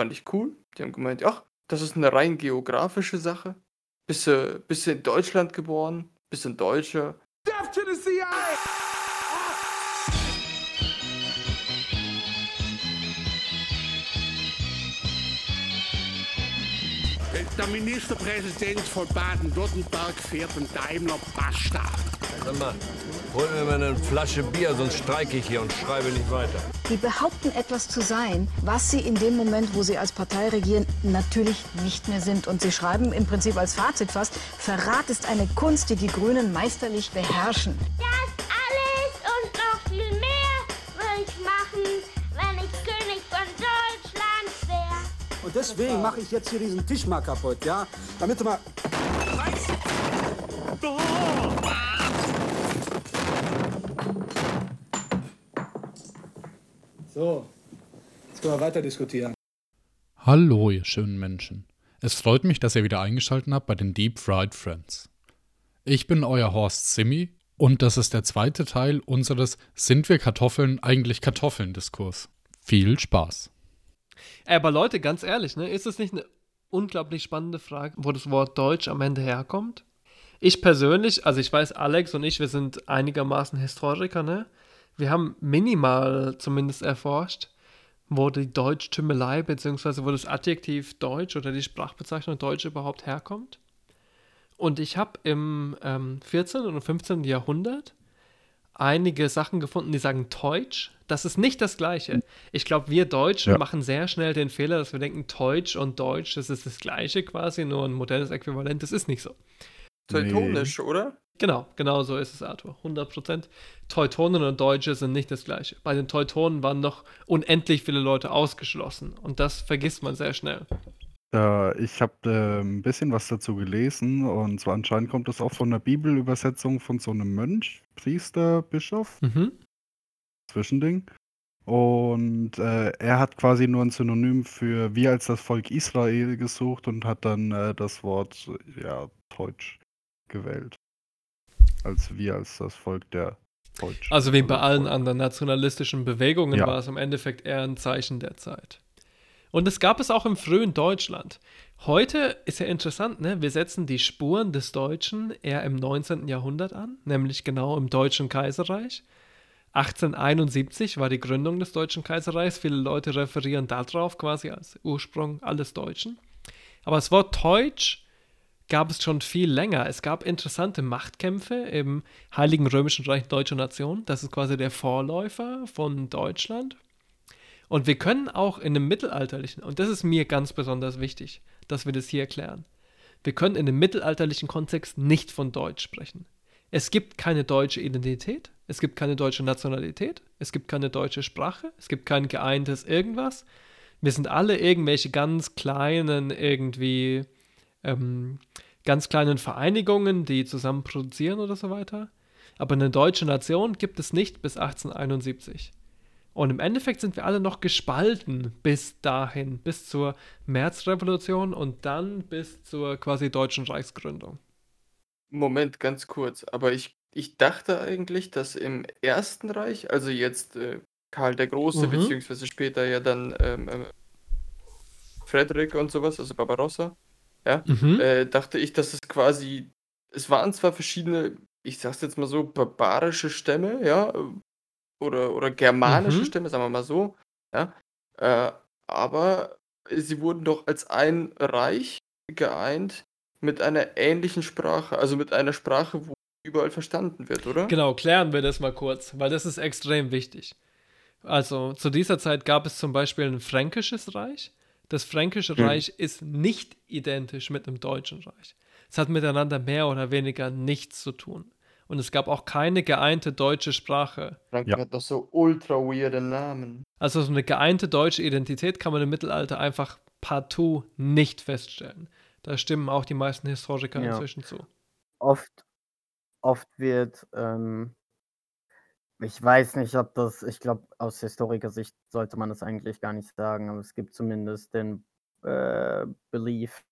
Fand ich cool. Die haben gemeint, ach, das ist eine rein geografische Sache. Bist du, bist du in Deutschland geboren? Bist du ein Deutscher? Death to the CIA! Der Ministerpräsident von Baden-Württemberg fährt einen Daimler Bastard. Sag mal, hol mir mal eine Flasche Bier, sonst streike ich hier und schreibe nicht weiter. Die behaupten etwas zu sein, was sie in dem Moment, wo sie als Partei regieren, natürlich nicht mehr sind. Und sie schreiben im Prinzip als Fazit fast, Verrat ist eine Kunst, die die Grünen meisterlich beherrschen. Das alles und noch viel mehr würde ich machen, wenn ich König von Deutschland wäre. Und deswegen mache ich jetzt hier diesen Tisch mal kaputt, ja? Damit du mal. So, jetzt können wir weiter diskutieren. Hallo, ihr schönen Menschen. Es freut mich, dass ihr wieder eingeschaltet habt bei den Deep Fried Friends. Ich bin euer Horst Simi und das ist der zweite Teil unseres Sind wir Kartoffeln eigentlich Kartoffeln-Diskurs. Viel Spaß. Aber Leute, ganz ehrlich, ne, ist es nicht eine unglaublich spannende Frage, wo das Wort Deutsch am Ende herkommt? Ich persönlich, also ich weiß, Alex und ich, wir sind einigermaßen Historiker, ne? Wir haben minimal zumindest erforscht, wo die Deutschtümelei bzw. wo das Adjektiv Deutsch oder die Sprachbezeichnung Deutsch überhaupt herkommt. Und ich habe im ähm, 14. und 15. Jahrhundert einige Sachen gefunden, die sagen Deutsch. Das ist nicht das Gleiche. Ich glaube, wir Deutschen Ja. machen sehr schnell den Fehler, dass wir denken, Deutsch und Deutsch, das ist das Gleiche quasi, nur ein modernes Äquivalent. Das ist nicht so. Teutonisch, oder? Genau, genau so ist es, Arthur. 100%. Teutonen und Deutsche sind nicht das Gleiche. Bei den Teutonen waren noch unendlich viele Leute ausgeschlossen. Und das vergisst man sehr schnell. Äh, ich habe äh, ein bisschen was dazu gelesen und zwar anscheinend kommt das auch von der Bibelübersetzung von so einem Mönch, Priester, Bischof, Mhm. Zwischending. Und äh, er hat quasi nur ein Synonym für wir als das Volk Israel gesucht und hat dann äh, das Wort ja Deutsch gewählt. Als wir als das Volk der Deutschen. Also wie bei allen anderen nationalistischen Bewegungen Ja. war es im Endeffekt eher ein Zeichen der Zeit. Und es gab es auch im frühen Deutschland. Heute ist ja interessant, ne? wir setzen die Spuren des Deutschen eher im 19. Jahrhundert an, nämlich genau im Deutschen Kaiserreich. 1871 war die Gründung des Deutschen Kaiserreichs. Viele Leute referieren darauf quasi als Ursprung alles Deutschen. Aber das Wort Deutsch gab es schon viel länger. Es gab interessante Machtkämpfe im Heiligen Römischen Reich Deutscher Nation. Das ist quasi der Vorläufer von Deutschland. Und wir können auch in dem mittelalterlichen, und das ist mir ganz besonders wichtig, dass wir das hier erklären, wir können in dem mittelalterlichen Kontext nicht von Deutsch sprechen. Es gibt keine deutsche Identität, es gibt keine deutsche Nationalität, es gibt keine deutsche Sprache, es gibt kein geeintes irgendwas. Wir sind alle irgendwelche ganz kleinen, irgendwie, ähm, ganz kleinen Vereinigungen, die zusammen produzieren oder so weiter. Aber eine deutsche Nation gibt es nicht bis 1871. Und im Endeffekt sind wir alle noch gespalten bis dahin, bis zur Märzrevolution und dann bis zur quasi deutschen Reichsgründung. Moment, ganz kurz. Aber ich, ich dachte eigentlich, dass im Ersten Reich, also jetzt äh, Karl der Große, Mhm. beziehungsweise später ja dann ähm, ähm, Frederik und sowas, also Barbarossa, ja, Mhm. äh, dachte ich, dass es quasi, es waren zwar verschiedene, ich sag's jetzt mal so, barbarische Stämme, ja, oder, oder germanische Mhm. Stämme, sagen wir mal so, ja, äh, aber sie wurden doch als ein Reich geeint mit einer ähnlichen Sprache, also mit einer Sprache, wo überall verstanden wird, oder? Genau, klären wir das mal kurz, weil das ist extrem wichtig. Also zu dieser Zeit gab es zum Beispiel ein fränkisches Reich. Das fränkische Hm. Reich ist nicht identisch mit dem deutschen Reich. Es hat miteinander mehr oder weniger nichts zu tun. Und es gab auch keine geeinte deutsche Sprache. Frankreich Ja. hat doch so ultra weirde Namen. Also so eine geeinte deutsche Identität kann man im Mittelalter einfach partout nicht feststellen. Da stimmen auch die meisten Historiker Ja. inzwischen zu. Oft, oft wird, ähm, ich weiß nicht, ob das, ich glaube, aus Historikersicht sollte man das eigentlich gar nicht sagen, aber es gibt zumindest den äh, Belief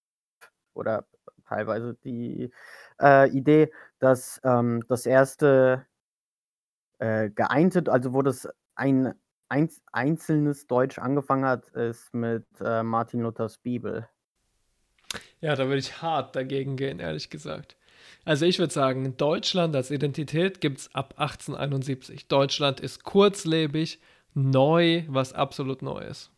oder teilweise die äh, Idee, dass ähm, das erste äh, geeinte, also wo das ein einz einzelnes Deutsch angefangen hat, ist mit äh, Martin Luthers Bibel. Ja, da würde ich hart dagegen gehen, ehrlich gesagt. Also ich würde sagen, Deutschland als Identität gibt es ab 1871. Deutschland ist kurzlebig, neu, was absolut neu ist.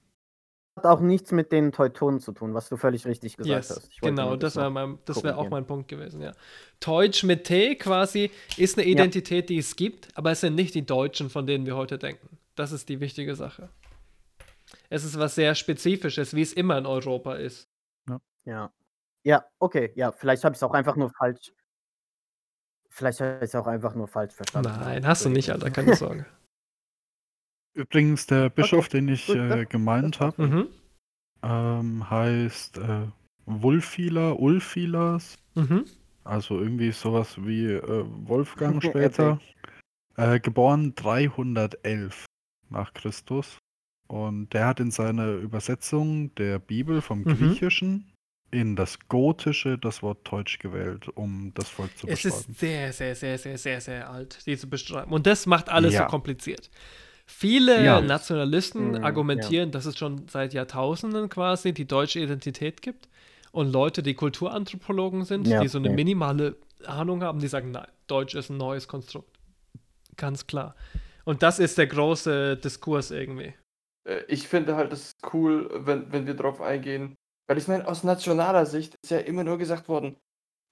Hat auch nichts mit den Teutonen zu tun, was du völlig richtig gesagt Yes, hast. Ich genau, das wäre mein, das wär auch mein Punkt gewesen, ja. Deutsch mit T quasi ist eine Identität, die es gibt, aber es sind nicht die Deutschen, von denen wir heute denken. Das ist die wichtige Sache. Es ist was sehr Spezifisches, wie es immer in Europa ist. Ja. Ja, okay, ja, vielleicht habe ich es auch einfach nur falsch. Vielleicht habe ich es auch einfach nur falsch verstanden. Nein, hast du nicht, Alter, keine Sorge. Übrigens, der Bischof, den ich gut, äh, gemeint habe, Mhm. ähm, heißt äh, Wulfila, Ulfilas. Mhm. Also irgendwie sowas wie äh, Wolfgang später. äh, geboren 311 nach Christus. Und der hat in seiner Übersetzung der Bibel vom Mhm. Griechischen in das Gotische das Wort Deutsch gewählt, um das Volk zu Es beschreiben. ist sehr, sehr, sehr, sehr, sehr, sehr alt, diese Beschreibung. Und das macht alles Ja. so kompliziert. Viele Ja. Nationalisten Mhm, argumentieren, dass es schon seit Jahrtausenden quasi die deutsche Identität gibt. Und Leute, die Kulturanthropologen sind, Ja, die so eine minimale Ahnung haben, die sagen, nein, Deutsch ist ein neues Konstrukt. Ganz klar. Und das ist der große Diskurs irgendwie. Äh, Ich finde halt, das ist cool, wenn, wenn wir darauf eingehen. Weil ich meine, aus nationaler Sicht ist ja immer nur gesagt worden,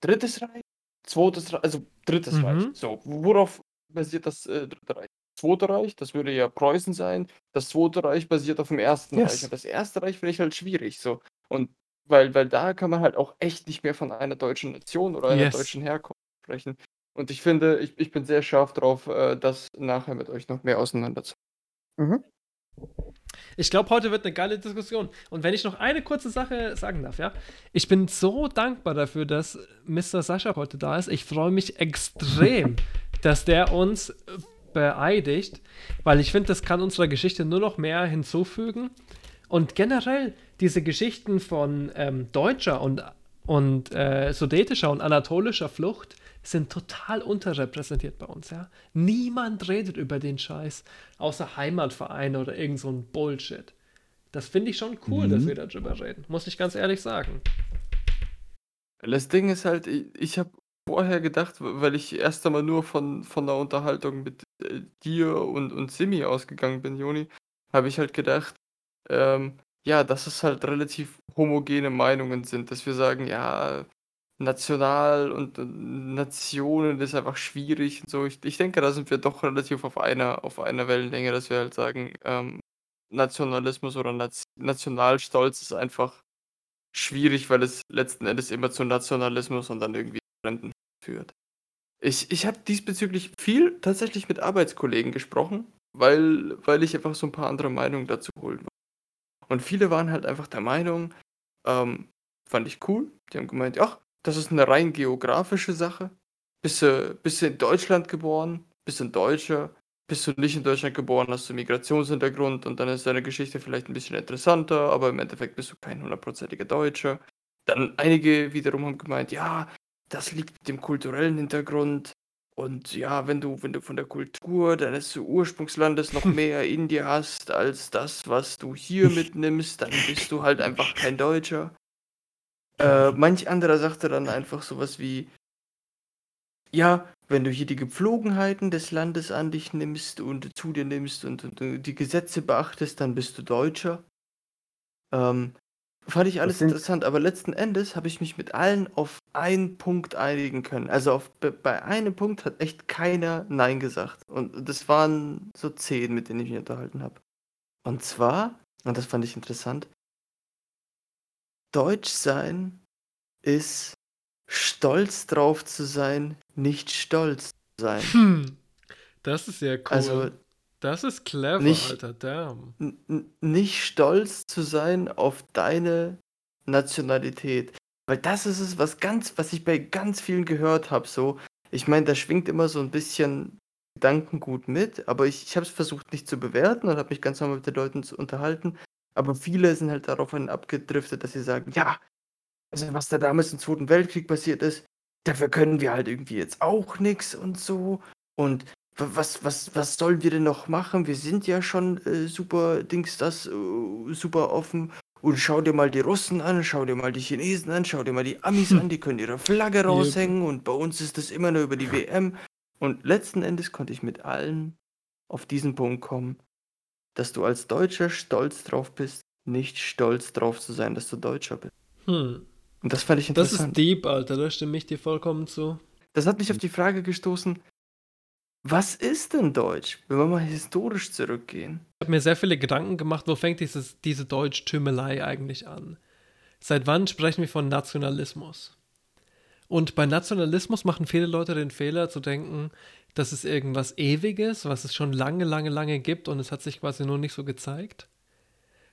drittes Reich, zweites Reich, also drittes Mhm. Reich. So, worauf basiert das äh, dritte Reich? Zweite Reich, das würde ja Preußen sein. Das zweite Reich basiert auf dem ersten Yes. Reich. Und das erste Reich finde ich halt schwierig. So. Und weil, weil da kann man halt auch echt nicht mehr von einer deutschen Nation oder einer Yes. deutschen Herkunft sprechen. Und ich finde, ich, ich bin sehr scharf drauf, äh, das nachher mit euch noch mehr auseinanderzusetzen. Mhm. Ich glaube, heute wird eine geile Diskussion. Und wenn ich noch eine kurze Sache sagen darf, ja. Ich bin so dankbar dafür, dass Mr. Sascha heute da ist. Ich freue mich extrem, dass der uns beeidigt, weil ich finde, das kann unserer Geschichte nur noch mehr hinzufügen. Und generell diese Geschichten von ähm, deutscher und, und äh, sudetischer und anatolischer Flucht sind total unterrepräsentiert bei uns, ja. Niemand redet über den Scheiß, außer Heimatvereine oder irgend so ein Bullshit. Das finde ich schon cool, dass Mhm. wir darüber reden, muss ich ganz ehrlich sagen. Das Ding ist halt, i ich habe vorher gedacht, weil ich erst einmal nur von von der Unterhaltung mit, äh, dir und und Simi ausgegangen bin, Joni, habe ich halt gedacht, ähm, ja, dass es halt relativ homogene Meinungen sind, dass wir sagen: „Ja, national und und Nationen ist einfach schwierig“ und so. Ich ich denke, da sind wir doch relativ auf einer auf einer Wellenlänge, dass wir halt sagen, ähm, Nationalismus oder Naz Nationalstolz ist einfach schwierig, weil es letzten Endes immer zu Nationalismus und dann irgendwie Fremden führt. Ich ich habe diesbezüglich viel tatsächlich mit Arbeitskollegen gesprochen, weil weil ich einfach so ein paar andere Meinungen dazu holen wollte. Und viele waren halt einfach der Meinung, ähm, fand ich cool, die haben gemeint: „Ach, das ist eine rein geografische Sache. Bist du bist du in Deutschland geboren, bist du 'n Deutscher, bist du nicht in Deutschland geboren, hast du Migrationshintergrund und dann ist deine Geschichte vielleicht ein bisschen interessanter, aber im Endeffekt bist du kein hundertprozentiger Deutscher.“ Dann einige wiederum haben gemeint: „Ja, das liegt mit dem kulturellen Hintergrund und ja, wenn du wenn du von der Kultur deines Ursprungslandes noch mehr in dir hast als das, was du hier mitnimmst, dann bist du halt einfach kein Deutscher.“ Äh, manch anderer sagte dann einfach so was wie ja, wenn du hier die Gepflogenheiten des Landes an dich nimmst und zu dir nimmst und und, äh, die Gesetze beachtest, dann bist du Deutscher. Ähm, fand ich alles interessant, aber letzten Endes habe ich mich mit allen auf einen Punkt einigen können. Also auf bei einem Punkt hat echt keiner „Nein“ gesagt und das waren so 10, mit denen ich mich unterhalten habe. Und zwar, und das fand ich interessant Deutsch sein ist stolz drauf zu sein, nicht stolz zu sein. Hm. Das ist sehr cool. Also das ist clever, nicht- Alter, damn. Nicht stolz zu sein auf deine Nationalität. Weil das ist es, was ganz was ich bei ganz vielen gehört habe so. Ich meine, da schwingt immer so ein bisschen Gedankengut mit, aber ich ich habe es versucht nicht zu bewerten und habe mich ganz normal mit den Leuten zu unterhalten. Aber viele sind halt daraufhin abgedriftet, dass sie sagen: „Ja, also was da damals im Zweiten Weltkrieg passiert ist, dafür können wir halt irgendwie jetzt auch nix und so. Und was was was sollen wir denn noch machen? Wir sind ja schon, äh, super Dings das, äh, super offen. Und schau dir mal die Russen an, schau dir mal die Chinesen an, schau dir mal die Amis an, die können ihre Flagge raushängen und bei uns ist das immer nur über die WM. Und letzten Endes konnte ich mit allen auf diesen Punkt kommen, dass du als Deutscher stolz drauf bist, nicht stolz drauf zu sein, dass du Deutscher bist. Hm. Und das fand ich Das ist interessant. deep, Alter, da stimme ich dir vollkommen zu. Das hat mich auf die Frage gestoßen, was ist denn Deutsch, wenn wir mal historisch zurückgehen? Ich habe mir sehr viele Gedanken gemacht, wo fängt dieses, diese Deutschtümelei eigentlich an? Seit wann sprechen wir von Nationalismus? Und bei Nationalismus machen viele Leute den Fehler zu denken, das ist irgendwas Ewiges, was es schon lange, lange, lange gibt und es hat sich quasi nur nicht so gezeigt.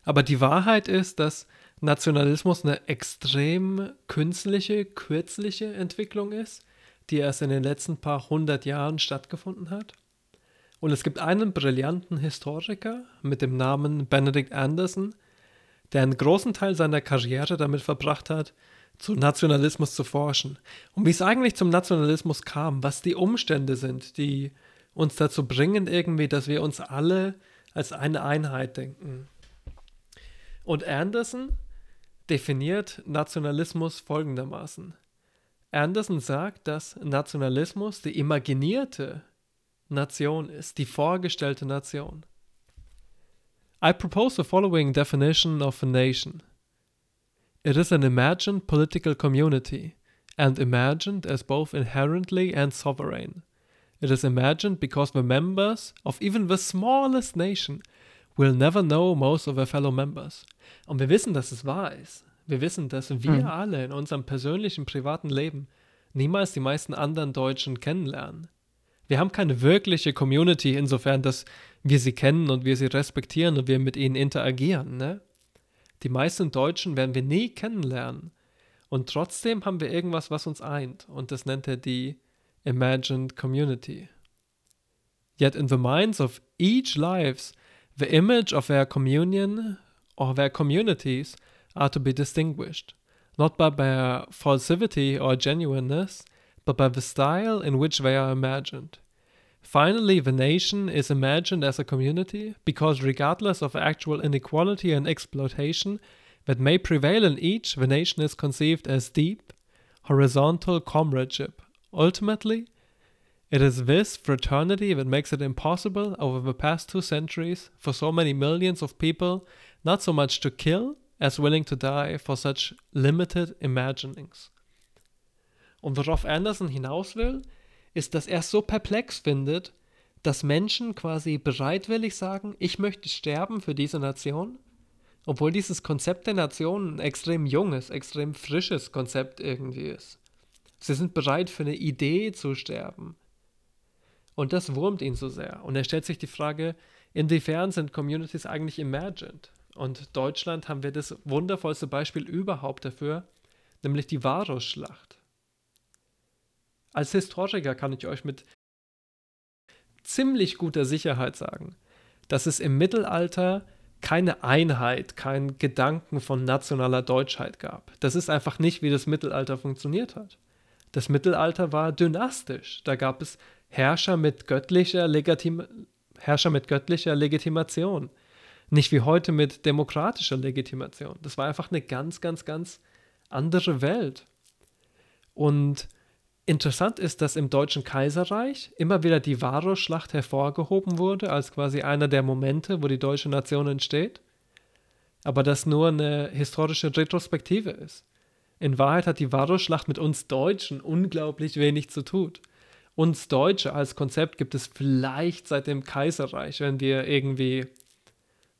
Aber die Wahrheit ist, dass Nationalismus eine extrem künstliche, kürzliche Entwicklung ist, die erst in den letzten paar hundert Jahren stattgefunden hat. Und es gibt einen brillanten Historiker mit dem Namen Benedict Anderson, der einen großen Teil seiner Karriere damit verbracht hat, zu Nationalismus zu forschen. Und wie es eigentlich zum Nationalismus kam, was die Umstände sind, die uns dazu bringen, irgendwie, dass wir uns alle als eine Einheit denken. Und Anderson definiert Nationalismus folgendermaßen. Anderson sagt, dass Nationalismus die imaginierte Nation ist, die vorgestellte Nation. I propose the following definition of a nation. It is an imagined political community, and imagined as both inherently and sovereign. It is imagined because the members of even the smallest nation will never know most of their fellow members. Und wir wissen, dass es wahr ist. Wir wissen, dass wir Mhm. alle in unserem persönlichen, privaten Leben niemals die meisten anderen Deutschen kennenlernen. Wir haben keine wirkliche Community, insofern, dass wir sie kennen und wir sie respektieren und wir mit ihnen interagieren. Ne? Die meisten Deutschen werden wir nie kennenlernen. Und trotzdem haben wir irgendwas, was uns eint. Und das nennt er die Imagined Community. Yet in the minds of each lives, the image of their communion or their communities are to be distinguished, not by their falsity or genuineness, but by the style in which they are imagined. Finally, the nation is imagined as a community because, regardless of actual inequality and exploitation that may prevail in each, the nation is conceived as deep, horizontal comradeship. Ultimately, it is this fraternity that makes it impossible over the past two centuries for so many millions of people not so much to kill as willing to die for such limited imaginings. Und worauf Anderson hinaus will, ist, dass er es so perplex findet, dass Menschen quasi bereitwillig sagen, ich möchte sterben für diese Nation, obwohl dieses Konzept der Nation ein extrem junges, extrem frisches Konzept irgendwie ist. Sie sind bereit für eine Idee zu sterben. Und das wurmt ihn so sehr. Und er stellt sich die Frage, inwiefern sind Communities eigentlich imagined? Und Deutschland haben wir das wundervollste Beispiel überhaupt dafür, nämlich die Varusschlacht. Als Historiker kann ich euch mit ziemlich guter Sicherheit sagen, dass es im Mittelalter keine Einheit, keinen Gedanken von nationaler Deutschheit gab. Das ist einfach nicht, wie das Mittelalter funktioniert hat. Das Mittelalter war dynastisch. Da gab es Herrscher mit göttlicher, Legitim Herrscher mit göttlicher Legitimation. Nicht wie heute mit demokratischer Legitimation. Das war einfach eine ganz, ganz, ganz andere Welt. Und interessant ist, dass im Deutschen Kaiserreich immer wieder die Varusschlacht hervorgehoben wurde, als quasi einer der Momente, wo die deutsche Nation entsteht. Aber das nur eine historische Retrospektive ist. In Wahrheit hat die Varusschlacht mit uns Deutschen unglaublich wenig zu tun. Uns Deutsche als Konzept gibt es vielleicht seit dem Kaiserreich, wenn wir irgendwie,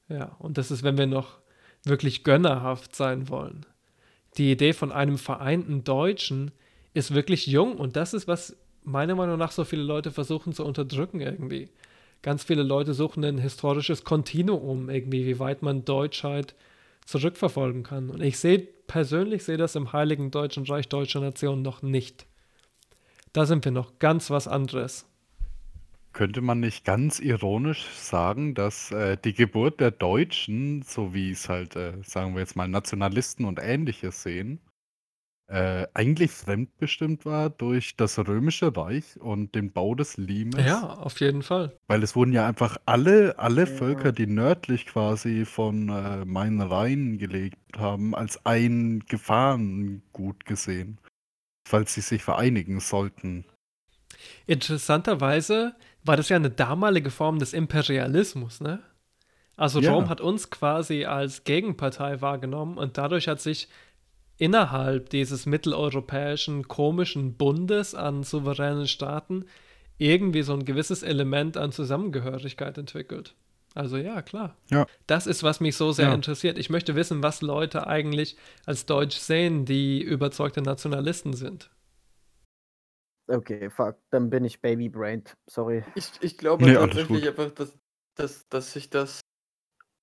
ja, und das ist, wenn wir noch wirklich gönnerhaft sein wollen. Die Idee von einem vereinten Deutschen ist wirklich jung und das ist, was meiner Meinung nach so viele Leute versuchen zu unterdrücken irgendwie. Ganz viele Leute suchen ein historisches Kontinuum irgendwie, wie weit man Deutschheit zurückverfolgen kann. Und ich sehe, persönlich sehe das im Heiligen Deutschen Reich Deutscher Nation noch nicht. Da sind wir noch ganz was anderes. Könnte man nicht ganz ironisch sagen, dass äh, die Geburt der Deutschen, so wie es halt, äh, sagen wir jetzt mal, Nationalisten und ähnliches sehen, äh, eigentlich fremdbestimmt war durch das Römische Reich und den Bau des Limes. Ja, auf jeden Fall. Weil es wurden ja einfach alle, alle Völker, die nördlich quasi von äh, Main-Rhein gelebt haben, als ein Gefahrengut gesehen. Falls sie sich vereinigen sollten. Interessanterweise war das ja eine damalige Form des Imperialismus, ne? Also Ja. Rom hat uns quasi als Gegenpartei wahrgenommen und dadurch hat sich innerhalb dieses mitteleuropäischen komischen Bundes an souveränen Staaten irgendwie so ein gewisses Element an Zusammengehörigkeit entwickelt. Also ja, klar. Ja. Das ist, was mich so sehr Ja. interessiert. Ich möchte wissen, was Leute eigentlich als Deutsch sehen, die überzeugte Nationalisten sind. Okay, fuck, dann bin ich baby-brained. Sorry. Ich, ich glaube Nee, tatsächlich einfach, dass, dass, dass sich das,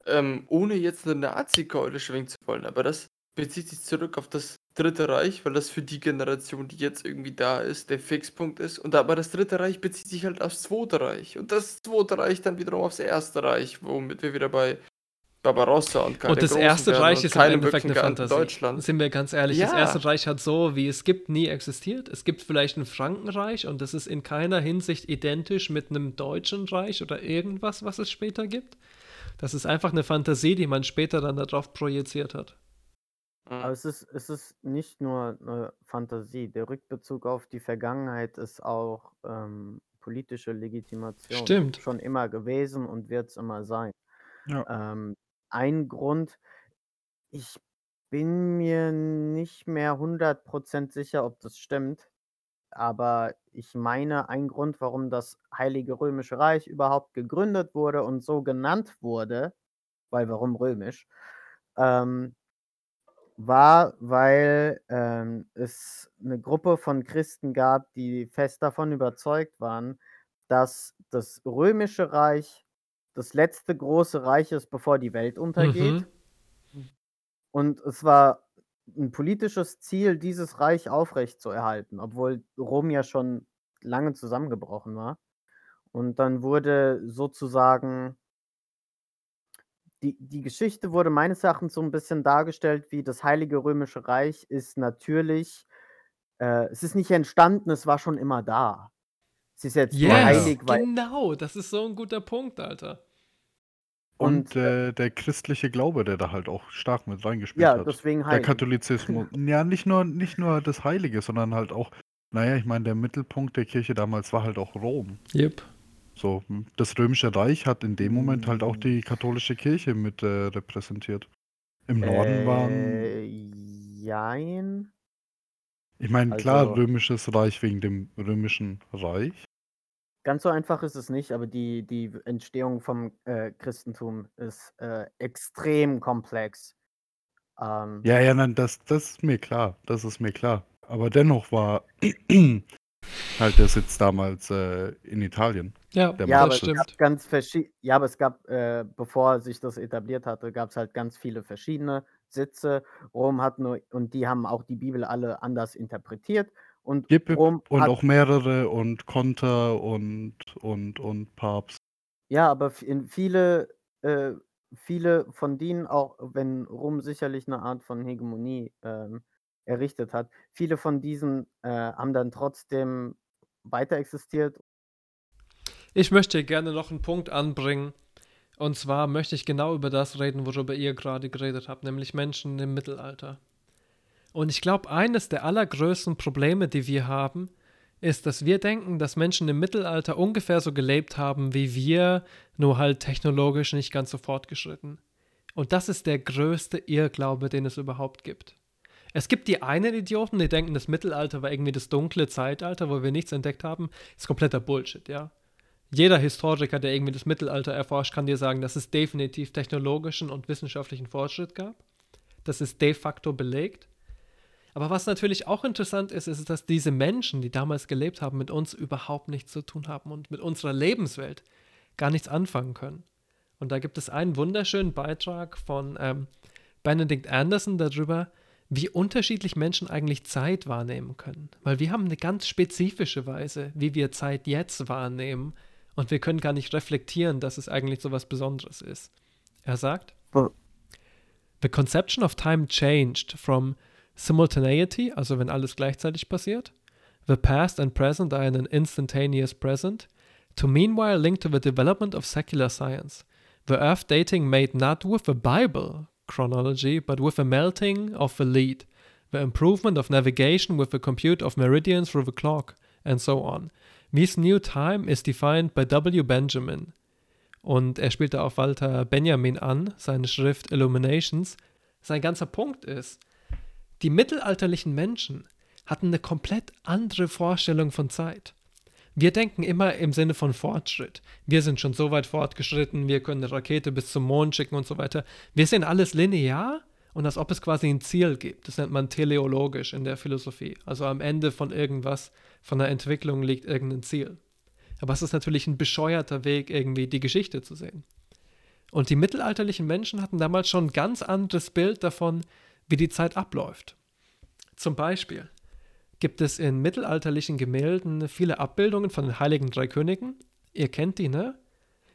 ähm, ohne jetzt eine Nazi-Keule schwingen zu wollen, aber das bezieht sich zurück auf das Dritte Reich, weil das für die Generation, die jetzt irgendwie da ist, der Fixpunkt ist. Und aber das Dritte Reich bezieht sich halt aufs Zweite Reich. Und das Zweite Reich dann wiederum aufs Erste Reich, womit wir wieder bei Barbarossa und Karl Und das erste Reich und ist im Endeffekt eine Fantasie. Deutschland. Sind wir ganz ehrlich, das Ja. erste Reich hat so, wie es gibt, nie existiert. Es gibt vielleicht ein Frankenreich und das ist in keiner Hinsicht identisch mit einem deutschen Reich oder irgendwas, was es später gibt. Das ist einfach eine Fantasie, die man später dann darauf projiziert hat. Aber es ist, es ist nicht nur eine Fantasie. Der Rückbezug auf die Vergangenheit ist auch ähm, politische Legitimation. Stimmt. Schon immer gewesen und wird es immer sein. Ja. Ähm, ein Grund, ich bin mir nicht mehr 100% sicher, ob das stimmt, aber ich meine, ein Grund, warum das Heilige Römische Reich überhaupt gegründet wurde und so genannt wurde, weil warum römisch, ähm, war, weil ähm, es eine Gruppe von Christen gab, die fest davon überzeugt waren, dass das Römische Reich das letzte große Reich ist, bevor die Welt untergeht. Mhm. Und es war ein politisches Ziel, dieses Reich aufrechtzuerhalten, obwohl Rom ja schon lange zusammengebrochen war. Und dann wurde sozusagen die, die Geschichte wurde meines Erachtens so ein bisschen dargestellt, wie das Heilige Römische Reich ist natürlich, äh, es ist nicht entstanden, es war schon immer da. Es ist jetzt nur Yes, heilig, weil genau, das ist so ein guter Punkt, Alter. Und Und, äh äh, der christliche Glaube, der da halt auch stark mit reingespielt Ja, hat. deswegen Der heilig. Katholizismus. ja, nicht nur, nicht nur das Heilige, sondern halt auch, naja, ich meine, der Mittelpunkt der Kirche damals war halt auch Rom. Yep. So, hm, das Römische Reich hat in dem Moment halt auch die katholische Kirche mit äh, repräsentiert. Im Norden waren, Äh, jein. ich meine, klar, Also Römisches Reich wegen dem Römischen Reich. Ganz so einfach ist es nicht, aber die, die Entstehung vom äh, Christentum ist äh, extrem komplex. Ähm, Ja, ja, nein, das, das ist mir klar. Das ist mir klar. Aber dennoch war halt der Sitz damals äh, in Italien. Ja, der ja, aber das es gab stimmt. ganz verschiedene, ja, aber es gab, äh, bevor sich das etabliert hatte, gab es halt ganz viele verschiedene Sitze. Rom hat nur, und die haben auch die Bibel alle anders interpretiert. Und jip. Rom Und hat, auch mehrere und Konter und, und, und Papst. ja, aber in viele, äh, viele von denen, auch wenn Rom sicherlich eine Art von Hegemonie ähm, errichtet hat, viele von diesen äh, haben dann trotzdem weiter existiert. Ich möchte gerne noch einen Punkt anbringen. Und zwar möchte ich genau über das reden, worüber ihr gerade geredet habt, nämlich Menschen im Mittelalter. Und ich glaube, eines der allergrößten Probleme, die wir haben, ist, dass wir denken, dass Menschen im Mittelalter ungefähr so gelebt haben wie wir, nur halt technologisch nicht ganz so fortgeschritten. Und das ist der größte Irrglaube, den es überhaupt gibt. Es gibt die einen Idioten, die denken, das Mittelalter war irgendwie das dunkle Zeitalter, wo wir nichts entdeckt haben. Ist kompletter Bullshit, ja. Jeder Historiker, der irgendwie das Mittelalter erforscht, kann dir sagen, dass es definitiv technologischen und wissenschaftlichen Fortschritt gab. Das ist de facto belegt. Aber was natürlich auch interessant ist, ist, dass diese Menschen, die damals gelebt haben, mit uns überhaupt nichts zu tun haben und mit unserer Lebenswelt gar nichts anfangen können. Und da gibt es einen wunderschönen Beitrag von ähm, Benedict Anderson darüber, wie unterschiedlich Menschen eigentlich Zeit wahrnehmen können. Weil wir haben eine ganz spezifische Weise, wie wir Zeit jetzt wahrnehmen und wir können gar nicht reflektieren, dass es eigentlich so was Besonderes ist. Er sagt, The conception of time changed from Simultaneity, also wenn alles gleichzeitig passiert. The past and present are in an instantaneous present. To meanwhile link to the development of secular science. The Earth dating made not with the Bible chronology, but with the melting of the lead, the improvement of navigation with the compute of meridians through the clock, and so on. This new time is defined by W. Benjamin. Und er spielt da auch Walter Benjamin an, seine Schrift Illuminations. Sein ganzer Punkt ist, die mittelalterlichen Menschen hatten eine komplett andere Vorstellung von Zeit. Wir denken immer im Sinne von Fortschritt. Wir sind schon so weit fortgeschritten, wir können eine Rakete bis zum Mond schicken und so weiter. Wir sehen alles linear und als ob es quasi ein Ziel gibt. Das nennt man teleologisch in der Philosophie. Also am Ende von irgendwas, von der Entwicklung liegt irgendein Ziel. Aber es ist natürlich ein bescheuerter Weg, irgendwie die Geschichte zu sehen. Und die mittelalterlichen Menschen hatten damals schon ein ganz anderes Bild davon, wie die Zeit abläuft. Zum Beispiel gibt es in mittelalterlichen Gemälden viele Abbildungen von den heiligen drei Königen. Ihr kennt die, ne?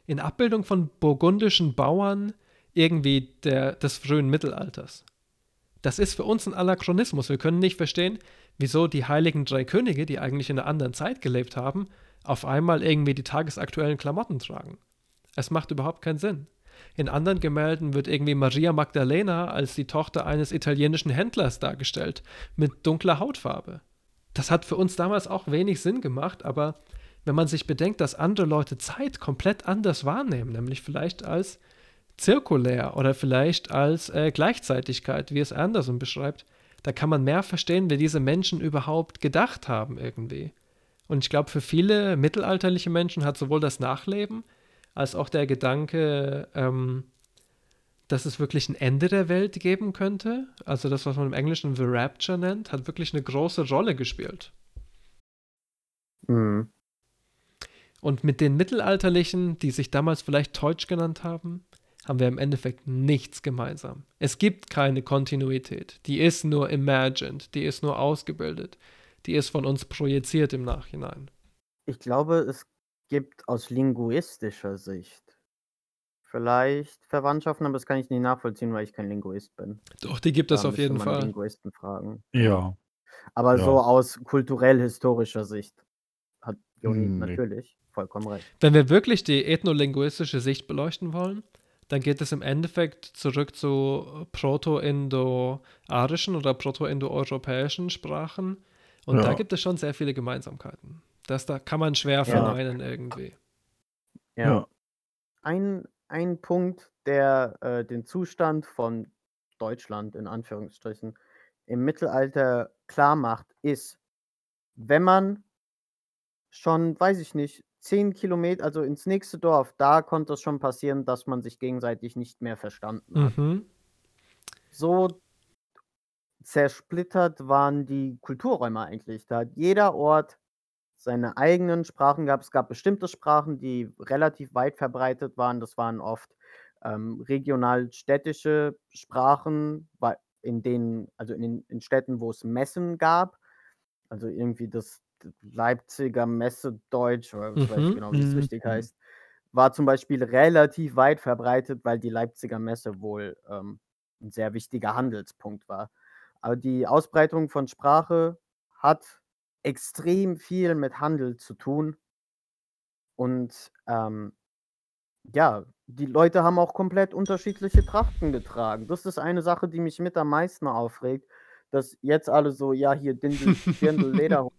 In Abbildung von burgundischen Bauern irgendwie der, des frühen Mittelalters. Das ist für uns ein Anachronismus. Wir können nicht verstehen, wieso die heiligen drei Könige, die eigentlich in einer anderen Zeit gelebt haben, auf einmal irgendwie die tagesaktuellen Klamotten tragen. Es macht überhaupt keinen Sinn. In anderen Gemälden wird irgendwie Maria Magdalena als die Tochter eines italienischen Händlers dargestellt, mit dunkler Hautfarbe. Das hat für uns damals auch wenig Sinn gemacht, aber wenn man sich bedenkt, dass andere Leute Zeit komplett anders wahrnehmen, nämlich vielleicht als zirkulär oder vielleicht als äh, Gleichzeitigkeit, wie es Anderson beschreibt, da kann man mehr verstehen, wie diese Menschen überhaupt gedacht haben irgendwie. Und ich glaube, für viele mittelalterliche Menschen hat sowohl das Nachleben als auch der Gedanke, ähm, dass es wirklich ein Ende der Welt geben könnte, also das, was man im Englischen The Rapture nennt, hat wirklich eine große Rolle gespielt. Mhm. Und mit den Mittelalterlichen, die sich damals vielleicht Deutsch genannt haben, haben wir im Endeffekt nichts gemeinsam. Es gibt keine Kontinuität. Die ist nur imagined, die ist nur ausgebildet die ist von uns projiziert im Nachhinein. Ich glaube, es gibt aus linguistischer Sicht vielleicht Verwandtschaften, aber das kann ich nicht nachvollziehen, weil ich kein Linguist bin. Doch, die gibt es Da auf jeden man Fall. Linguisten fragen. Ja. Aber Ja. so aus kulturell-historischer Sicht hat Joni Hm, nee. natürlich vollkommen recht. Wenn wir wirklich die ethnolinguistische Sicht beleuchten wollen, dann geht es im Endeffekt zurück zu proto-indo-arischen oder proto-indo-europäischen Sprachen. Und da Ja. gibt es schon sehr viele Gemeinsamkeiten. Das da kann man schwer Ja. verneinen irgendwie. Ja. Ja. Ein, ein Punkt, der äh, den Zustand von Deutschland in Anführungsstrichen im Mittelalter klar macht, ist, wenn man schon, weiß ich nicht, zehn Kilometer, also ins nächste Dorf, da konnte es schon passieren, dass man sich gegenseitig nicht mehr verstanden hat. Mhm. So zersplittert waren die Kulturräume eigentlich. Da hat jeder Ort seine eigenen Sprachen gehabt. Es gab bestimmte Sprachen, die relativ weit verbreitet waren. Das waren oft ähm, regional-städtische Sprachen, in denen, also in den in Städten, wo es Messen gab. Also irgendwie das Leipziger Messedeutsch, oder ich weiß Mhm. nicht genau, wie es Mhm. richtig heißt, war zum Beispiel relativ weit verbreitet, weil die Leipziger Messe wohl ähm, ein sehr wichtiger Handelspunkt war. Aber die Ausbreitung von Sprache hat extrem viel mit Handel zu tun. Und ähm, ja, die Leute haben auch komplett unterschiedliche Trachten getragen. Das ist eine Sache, die mich mit am meisten aufregt, dass jetzt alle so, ja, hier Dindel, Dirndl, Lederhose.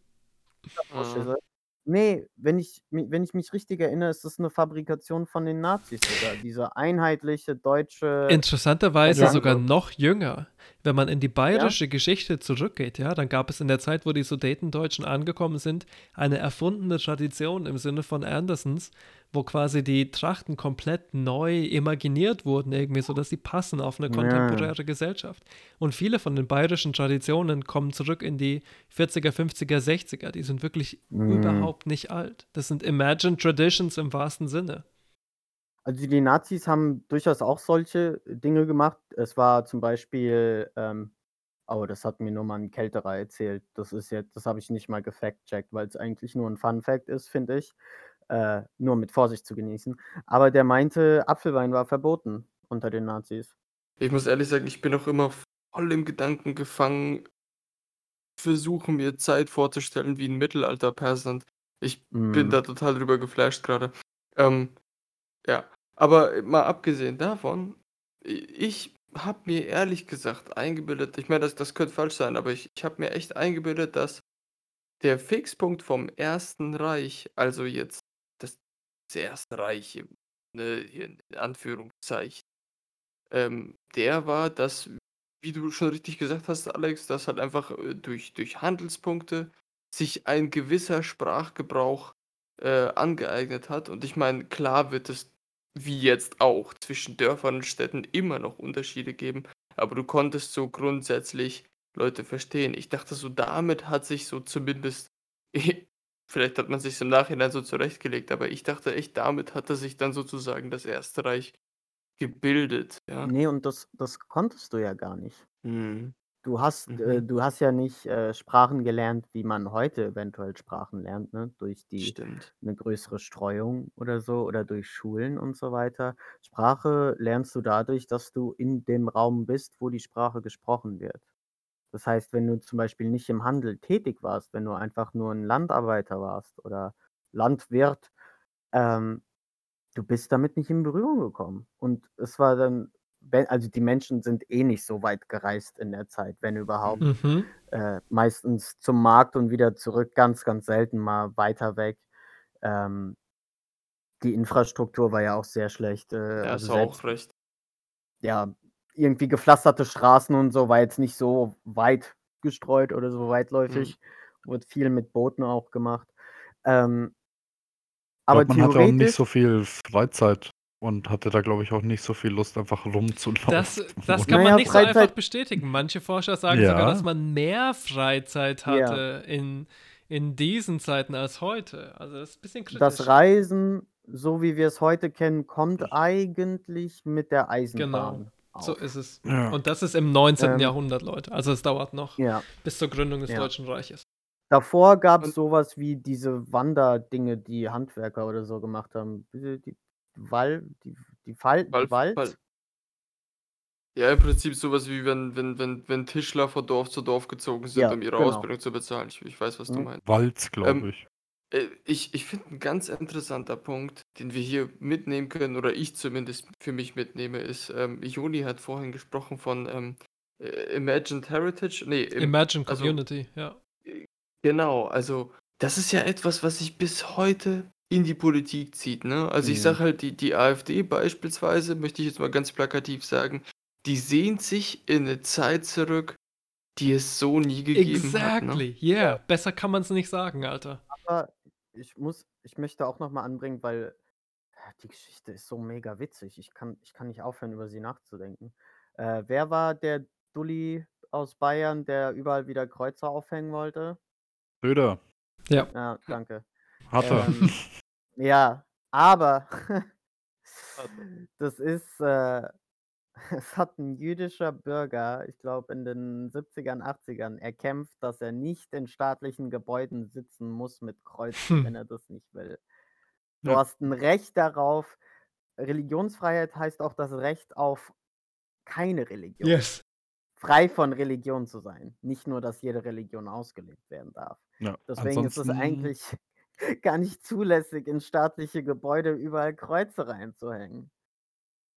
Nee, wenn ich, wenn ich mich richtig erinnere, ist das eine Fabrikation von den Nazis sogar. Diese einheitliche deutsche. Interessanterweise sogar noch jünger. Wenn man in die bayerische Geschichte zurückgeht, ja, dann gab es in der Zeit, wo die Sudetendeutschen angekommen sind, eine erfundene Tradition im Sinne von Andersons, wo quasi die Trachten komplett neu imaginiert wurden, irgendwie so, dass sie passen auf eine Ja. kontemporäre Gesellschaft. Und viele von den bayerischen Traditionen kommen zurück in die 40er, 50er, 60er. Die sind wirklich Mhm. überhaupt nicht alt. Das sind Imagined Traditions im wahrsten Sinne. Also die Nazis haben durchaus auch solche Dinge gemacht. Es war zum Beispiel, ähm, oh, das hat mir nur mal ein Kälterer erzählt. Das ist jetzt, das habe ich nicht mal gefact-checkt, weil es eigentlich nur ein Fun-Fact ist, finde ich. Äh, nur mit Vorsicht zu genießen. Aber der meinte, Apfelwein war verboten unter den Nazis. Ich muss ehrlich sagen, ich bin auch immer voll im Gedanken gefangen, versuche mir Zeit vorzustellen wie 'n Mittelalter-Peasant. Ich bin Mhm. da total drüber geflasht grade. Ähm, ja, aber, mal abgesehen davon, ich habe mir ehrlich gesagt eingebildet ich meine, das das könnte falsch sein, aber ich ich habe mir echt eingebildet, dass der Fixpunkt vom Ersten Reich, also jetzt das das Erste Reich ne, in Anführungszeichen, ähm, der war, dass, wie du schon richtig gesagt hast, Alex, dass halt einfach, äh, durch durch Handelspunkte sich ein gewisser Sprachgebrauch, äh, angeeignet hat. Und ich meine, klar wird es wie jetzt auch zwischen Dörfern und Städten immer noch Unterschiede geben, aber du konntest so grundsätzlich Leute verstehen. Ich dachte so, damit hat sich so zumindest vielleicht hat man sich's im Nachhinein so zurechtgelegt, aber ich dachte echt, damit hatte sich dann sozusagen das Erste Reich gebildet, ja. Ne, und das das konntest du ja gar nicht. Mhm. Du hast äh, Mhm. du hast ja nicht, äh, Sprachen gelernt, wie man heute eventuell Sprachen lernt, ne, durch die Stimmt. 'ne größere Streuung oder so oder durch Schulen und so weiter. Sprache lernst du dadurch, dass du in dem Raum bist, wo die Sprache gesprochen wird. Das heißt, wenn du zum Beispiel nicht im Handel tätig warst, wenn du einfach nur 'n Landarbeiter warst oder Landwirt, ähm, du bist damit nicht in Berührung gekommen. Und es war dann also, die Menschen sind eh nicht so weit gereist in der Zeit, wenn überhaupt. Mhm. Äh, meistens zum Markt und wieder zurück, ganz, ganz selten mal weiter weg. Ähm die Infrastruktur war ja auch sehr schlecht, äh, Da also du auch selbst recht. ja, irgendwie gepflasterte Straßen und so war jetzt nicht so weit gestreut oder so Mhm. weitläufig. Wurde viel mit Booten auch gemacht. Ähm aber glaube, man hatte auch nicht theoretisch so viel Freizeit und hatte da, glaube ich, auch nicht so viel Lust, einfach rumzulaufen. Das das kann Na man ja, nicht so einfach Freizeit bestätigen. Manche Forscher sagen sogar, dass Ja. man mehr Freizeit Ja. hatte in in diesen Zeiten als heute. Also, das ist bisschen Das kritisch. Reisen, so wie wir es heute kennen, kommt eigentlich mit der Genau, Eisenbahn so auf. ist es. Ja. Und das ist im 19. Ähm Jahrhundert, Leute. Also, es dauert noch Ja. bis zur Gründung des Ja. Deutschen Reiches. Davor gab's Und so was wie diese Wanderdinge, die Handwerker oder so gemacht haben. Diese die Wall die die Fal die Wall Wall Wald? Ja, im Prinzip so was wie wenn wenn wenn wenn Tischler von Dorf zu Dorf gezogen sind, Ja, um ihre genau. Ausbildung zu bezahlen. Ich ich weiß, was du Mhm. meinst. Walz, glaube Ähm, ich. äh, ich ich finde 'n ganz interessanter Punkt, den wir hier mitnehmen können oder ich zumindest für mich mitnehme, ist, ähm, Joni hat vorhin gesprochen von, ähm, äh, Imagined Heritage. Ne, im Imagined also Community, ja. äh, genau, also, das ist ja etwas, was sich bis heute in die Politik zieht, ne? Also, ich sage halt, die die AfD beispielsweise, möchte ich jetzt mal ganz plakativ sagen, die sehnt sich in 'ne Zeit zurück, die es so nie gegeben hat, ne? Exactly, yeah. Besser kann man's nicht sagen, Alter. Aber ich muss ich möchte auch noch mal anbringen, weil die Geschichte ist so mega witzig. Ich kann ich kann nicht aufhören, über sie nachzudenken. Äh, wer war der Dulli aus Bayern, der überall wieder Kreuze aufhängen wollte? Söder. Ja. Ja, danke. Hat er. Ähm, ja, aber er. das ist, äh es hat 'n jüdischer Bürger, ich glaube, in den 70ern, 80ern erkämpft, dass er nicht in staatlichen Gebäuden sitzen muss mit Kreuzen, wenn Hm. er das nicht will. Du Ja. hast 'n Recht darauf Religionsfreiheit heißt auch das Recht auf keine Religion. Yes. Frei von Religion zu sein. Nicht nur, dass jede Religion ausgelebt werden darf. Ja, Deswegen ist es eigentlich gar nicht zulässig, in staatliche Gebäude überall Kreuze reinzuhängen.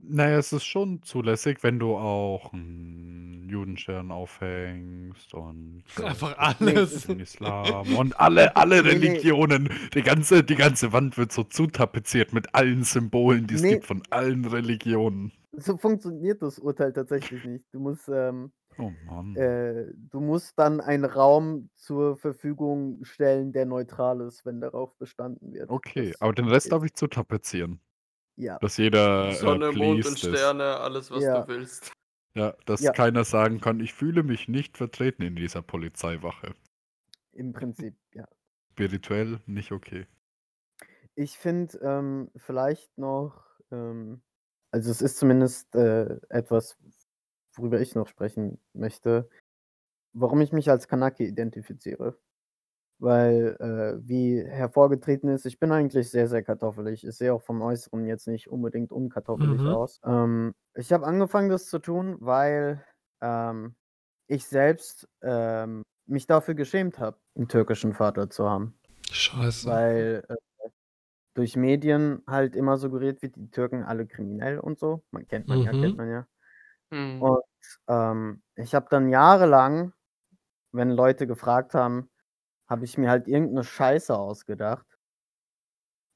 Na ja, es ist schon zulässig, wenn du auch 'n Judenstern aufhängst und, äh, Einfach Ne, es alles. den Islam und alle alle Ne, ne. Religionen. Die ganze die ganze Wand wird so zutapeziert mit allen Symbolen, die es Ne. gibt von allen Religionen. So funktioniert das Urteil tatsächlich nicht. Du musst, ähm Oh Mann. äh, du musst dann einen Raum zur Verfügung stellen, der neutral ist, wenn darauf bestanden wird. Okay, Das aber den Rest darf ich zutapezieren. Ja. Dass jeder, äh, Sonne, Mond und ist. Sterne, alles, was Ja. du willst. Ja, dass Ja. keiner sagen kann: „Ich fühle mich nicht vertreten in dieser Polizeiwache.“ Im Prinzip, ja. Spirituell nicht okay. Ich finde, ähm, vielleicht noch, ähm also, es ist zumindest, äh, etwas, worüber ich noch sprechen möchte, warum ich mich als Kanake identifiziere. Weil, äh, wie hervorgetreten ist, ich bin eigentlich sehr, sehr kartoffelig. Ich sehe auch vom Äußeren jetzt nicht unbedingt unkartoffelig Mhm. aus. Ähm, ich habe angefangen, das zu tun, weil, ähm, ich selbst, ähm, mich dafür geschämt habe, einen türkischen Vater zu haben. Scheiße. Weil äh, durch Medien halt immer suggeriert wird, die Türken alle kriminell und so. Man kennt man ja, Mhm. kennt man ja. Mhm. Und ähm, ich habe dann jahrelang, wenn Leute gefragt haben, habe ich mir halt irgendeine Scheiße ausgedacht.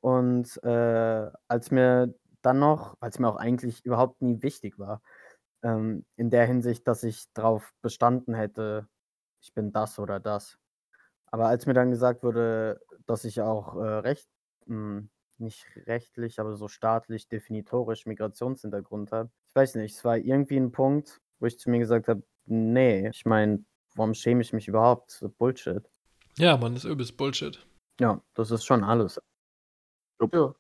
Und äh, als mir dann noch, als mir auch eigentlich überhaupt nie wichtig war, ähm, in der Hinsicht, dass ich drauf bestanden hätte, ich bin das oder das. Aber als mir dann gesagt wurde, dass ich auch äh, recht, hm, nicht rechtlich, aber so staatlich, definitorisch Migrationshintergrund habe, ich weiß nicht, es war irgendwie ein Punkt, wo ich zu mir gesagt habe, nee, ich meine, warum schäme ich mich überhaupt? Bullshit. Ja, Mann, das ist übelst Bullshit. Ja, das ist schon alles. Ja.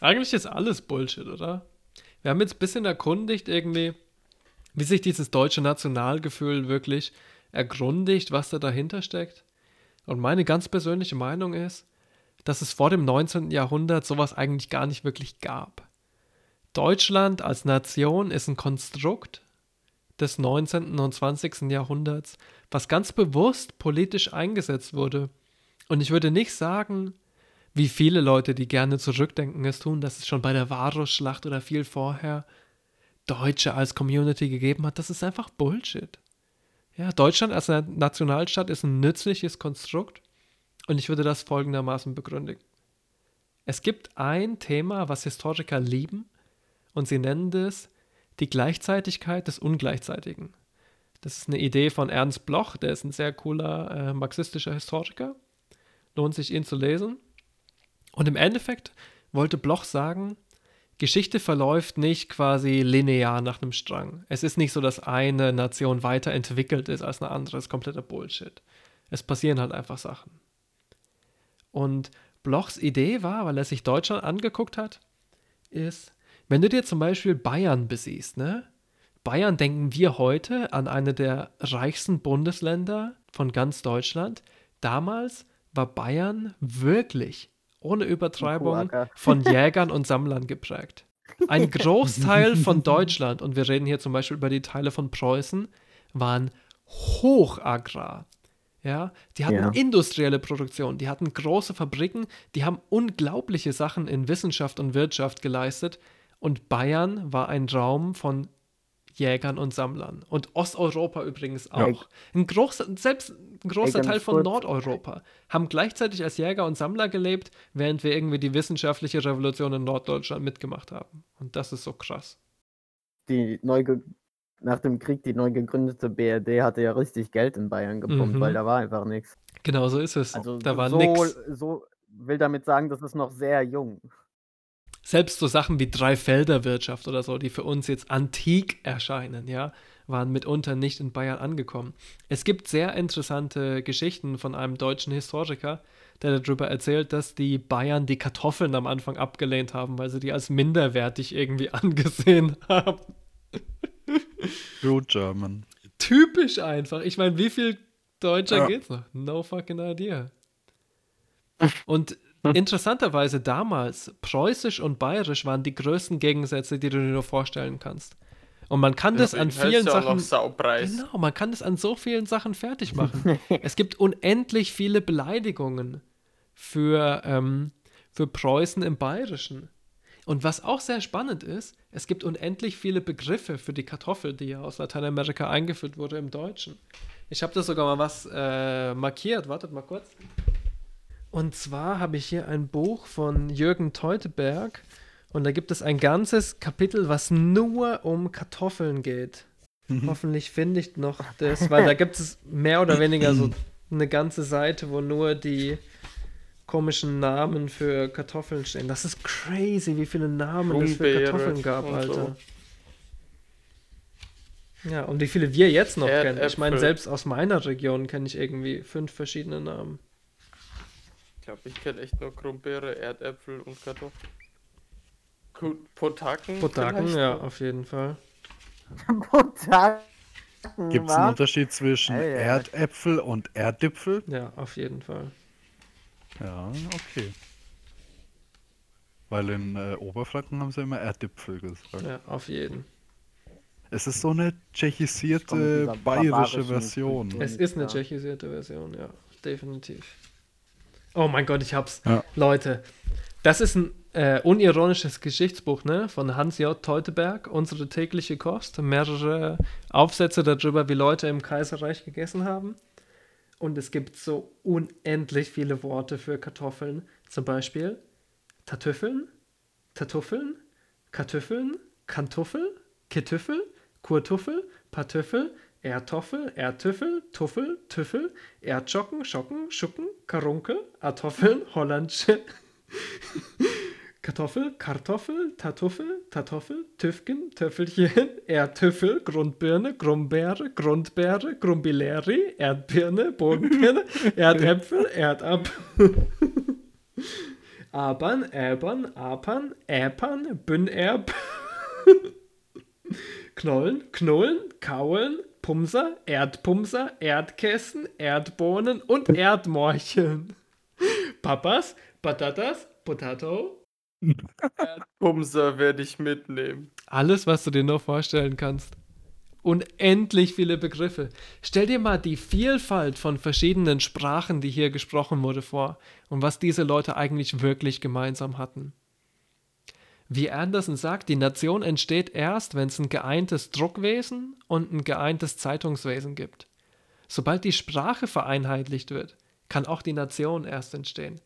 Eigentlich ist alles Bullshit, oder? Wir haben jetzt ein bisschen erkundigt irgendwie, wie sich dieses deutsche Nationalgefühl wirklich ergründigt, was da dahinter steckt. Und meine ganz persönliche Meinung ist, dass es vor dem 19. Jahrhundert sowas eigentlich gar nicht wirklich gab. Deutschland als Nation ist ein Konstrukt des 19. und 20. Jahrhunderts, was ganz bewusst politisch eingesetzt wurde. Und ich würde nicht sagen, wie viele Leute, die gerne zurückdenken, es tun, dass es schon bei der Varusschlacht oder viel vorher Deutsche als Community gegeben hat. Das ist einfach Bullshit. Ja, Deutschland als Na- Nationalstaat ist ein nützliches Konstrukt und ich würde das folgendermaßen begründigen. Es gibt ein Thema, was Historiker lieben und sie nennen das die Gleichzeitigkeit des Ungleichzeitigen. Das ist eine Idee von Ernst Bloch, der ist ein sehr cooler äh, marxistischer Historiker. Lohnt sich, ihn zu lesen. Und im Endeffekt wollte Bloch sagen, Geschichte verläuft nicht quasi linear nach einem Strang. Es ist nicht so, dass eine Nation weiterentwickelt ist als eine andere. Das ist kompletter Bullshit. Es passieren halt einfach Sachen. Und Blochs Idee war, weil er sich Deutschland angeguckt hat, ist, wenn du dir zum Beispiel Bayern besiehst, ne? Bayern denken wir heute an eine der reichsten Bundesländer von ganz Deutschland. Damals war Bayern wirklich, ohne Übertreibung, von Jägern und Sammlern geprägt. Ein Großteil von Deutschland, und wir reden hier zum Beispiel über die Teile von Preußen, waren hochagrar. Ja, die hatten Ja. industrielle Produktion, die hatten große Fabriken, die haben unglaubliche Sachen in Wissenschaft und Wirtschaft geleistet. Und Bayern war ein Raum von Jägern und Sammlern. Und Osteuropa übrigens auch. Ein großer, selbst ein großer Ey, Teil von kurz. Nordeuropa haben gleichzeitig als Jäger und Sammler gelebt, während wir irgendwie die wissenschaftliche Revolution in Norddeutschland mitgemacht haben. Und das ist so krass. Die neu nach dem Krieg, die neu gegründete BRD hatte ja richtig Geld in Bayern gepumpt, Mhm. weil da war einfach nichts. Genau so ist es. Also da war so, nix. so will damit sagen, das ist noch sehr jung. Selbst so Sachen wie Dreifelderwirtschaft oder so, die für uns jetzt antik erscheinen, ja, waren mitunter nicht in Bayern angekommen. Es gibt sehr interessante Geschichten von einem deutschen Historiker, der darüber erzählt, dass die Bayern die Kartoffeln am Anfang abgelehnt haben, weil sie die als minderwertig irgendwie angesehen haben. True German. Typisch einfach. Ich meine, wie viel Deutscher Ja. geht's noch? No fucking idea. Und interessanterweise damals, Preußisch und Bayerisch waren die größten Gegensätze, die du dir nur vorstellen kannst. Und man kann das an Deswegen heißt vielen Sachen. Saupreis. Genau, man kann das an so vielen Sachen fertig machen. es gibt unendlich viele Beleidigungen für, ähm, für Preußen im Bayerischen. Und was auch sehr spannend ist, es gibt unendlich viele Begriffe für die Kartoffel, die ja aus Lateinamerika eingeführt wurde im Deutschen. Ich habe da sogar mal was äh, markiert. Wartet mal kurz. Und zwar habe ich hier ein Buch von Jürgen Teuteberg und da gibt es ein ganzes Kapitel, was nur um Kartoffeln geht. Hoffentlich finde ich noch das, weil da gibt es mehr oder weniger so eine ganze Seite, wo nur die komischen Namen für Kartoffeln stehen. Das ist crazy, wie viele Namen es für Kartoffeln gab, und Alter. so. Ja, und wie viele wir jetzt noch kennen. Ich meine, selbst aus meiner Region kenne ich irgendwie fünf verschiedene Namen. Ich glaube, ich kenne echt nur Krummbeere, Erdäpfel und Kartoffeln. Potaken? Potaken, ja, noch? auf jeden Fall. Potaken, Gibt es einen? Unterschied zwischen. Erdäpfel und Erdipfel? Ja, auf jeden Fall. Ja, okay. Weil in äh, Oberfranken haben sie immer Erdipfel gesagt. Ja, auf jeden. Es ist so eine tschechisierte bayerische Version. Kultur. Es ist eine Ja. tschechisierte Version, ja, definitiv. Oh mein Gott, ich hab's. Ja. Leute, das ist ein äh, unironisches Geschichtsbuch, ne? Von Hans J. Teuteberg, unsere tägliche Kost. Mehrere Aufsätze darüber, wie Leute im Kaiserreich gegessen haben. Und es gibt so unendlich viele Worte für Kartoffeln. Zum Beispiel Tatüffeln, Tatuffeln, Kartüffeln, Kantuffel, Ketüffel, Kurtuffel, Patüffel, Erdtoffel, Erdtüffel, Tuffel, Tüffel, Erdschocken, Schocken, Schucken, Karunkel, Artoffeln, Hollandsche, Kartoffel, Kartoffel, Tatuffel, Tatoffel, Tüfken, Töffelchen, Erdtüffel, Grundbirne, Grumbeere, Grundbeere, Grumbileri, Erdbirne, Bodenbirne, Erdäpfel, Erdab. Abern, Äbern, Apern, Äpern, Bünnerb, Knollen, Knullen, Kaulen, Pumser, Erdpumser, Erdkästen, Erdbohnen und Erdmorcheln. Papas, Patatas, Potato. Bumser werde ich mitnehmen. Alles, was du dir nur vorstellen kannst. Unendlich viele Begriffe. Stell dir mal die Vielfalt von verschiedenen Sprachen, die hier gesprochen wurde, vor und was diese Leute eigentlich wirklich gemeinsam hatten. Wie Anderson sagt, die Nation entsteht erst, wenn es ein geeintes Druckwesen und ein geeintes Zeitungswesen gibt. Sobald die Sprache vereinheitlicht wird, kann auch die Nation erst entstehen.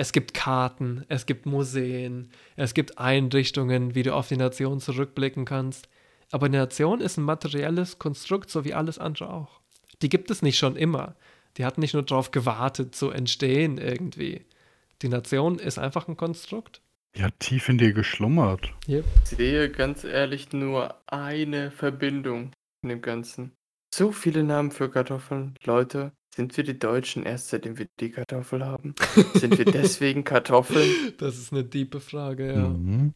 Es gibt Karten, es gibt Museen, es gibt Einrichtungen, wie du auf die Nation zurückblicken kannst. Aber die Nation ist ein materielles Konstrukt, so wie alles andere auch. Die gibt es nicht schon immer. Die hat nicht nur darauf gewartet zu entstehen irgendwie. Die Nation ist einfach ein Konstrukt. Die hat tief in dir geschlummert. Yep. Ich sehe ganz ehrlich nur eine Verbindung in dem Ganzen. So viele Namen für Kartoffeln. Leute, sind wir die Deutschen erst seitdem wir die Kartoffel haben? Sind wir deswegen Kartoffeln? Das ist eine tiefe Frage, ja. Mhm.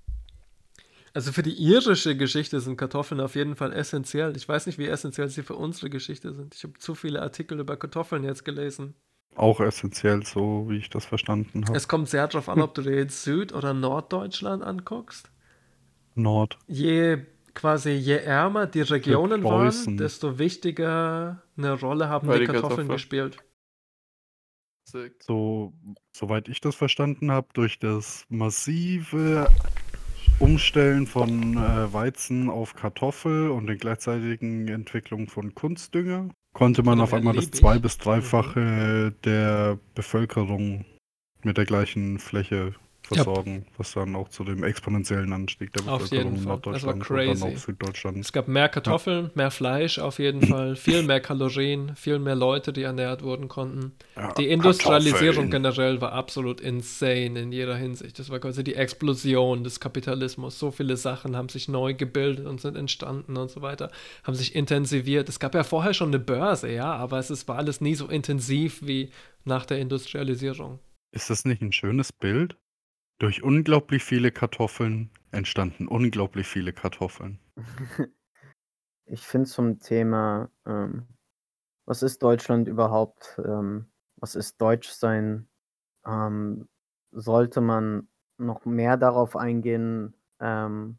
Also für die irische Geschichte sind Kartoffeln auf jeden Fall essentiell. Ich weiß nicht, wie essentiell sie für unsere Geschichte sind. Ich habe zu viele Artikel über Kartoffeln jetzt gelesen. Auch essentiell, so wie ich das verstanden habe. Es kommt sehr darauf an, ob du dir jetzt Süd- oder Norddeutschland anguckst. Nord. Je quasi je ärmer die Regionen waren, desto wichtiger eine Rolle haben die die Kartoffeln Kartoffel- gespielt. So, soweit ich das verstanden habe, durch das massive Umstellen von äh, Weizen auf Kartoffel und den gleichzeitigen Entwicklung von Kunstdünger konnte man auf einmal das zwei- bis dreifache der Bevölkerung mit der gleichen Fläche versorgen, was dann auch zu dem exponentiellen Anstieg der Auf jeden Bevölkerung in Norddeutschland und dann auch Süddeutschland. Es gab mehr Kartoffeln, mehr Fleisch auf jeden Fall, viel mehr Kalorien, viel mehr Leute, die ernährt wurden konnten. Ja, Die Industrialisierung Kartoffeln. generell war absolut insane in jeder Hinsicht. Das war quasi die Explosion des Kapitalismus. So viele Sachen haben sich neu gebildet und sind entstanden und so weiter, haben sich intensiviert. Es gab ja vorher schon eine Börse, ja, aber es ist, war alles nie so intensiv wie nach der Industrialisierung. Ist das nicht ein schönes Bild? Durch unglaublich viele Kartoffeln entstanden unglaublich viele Kartoffeln. Ich finde zum Thema, ähm, was ist Deutschland überhaupt? Ähm, was ist Deutschsein? Ähm, sollte man noch mehr darauf eingehen, ähm,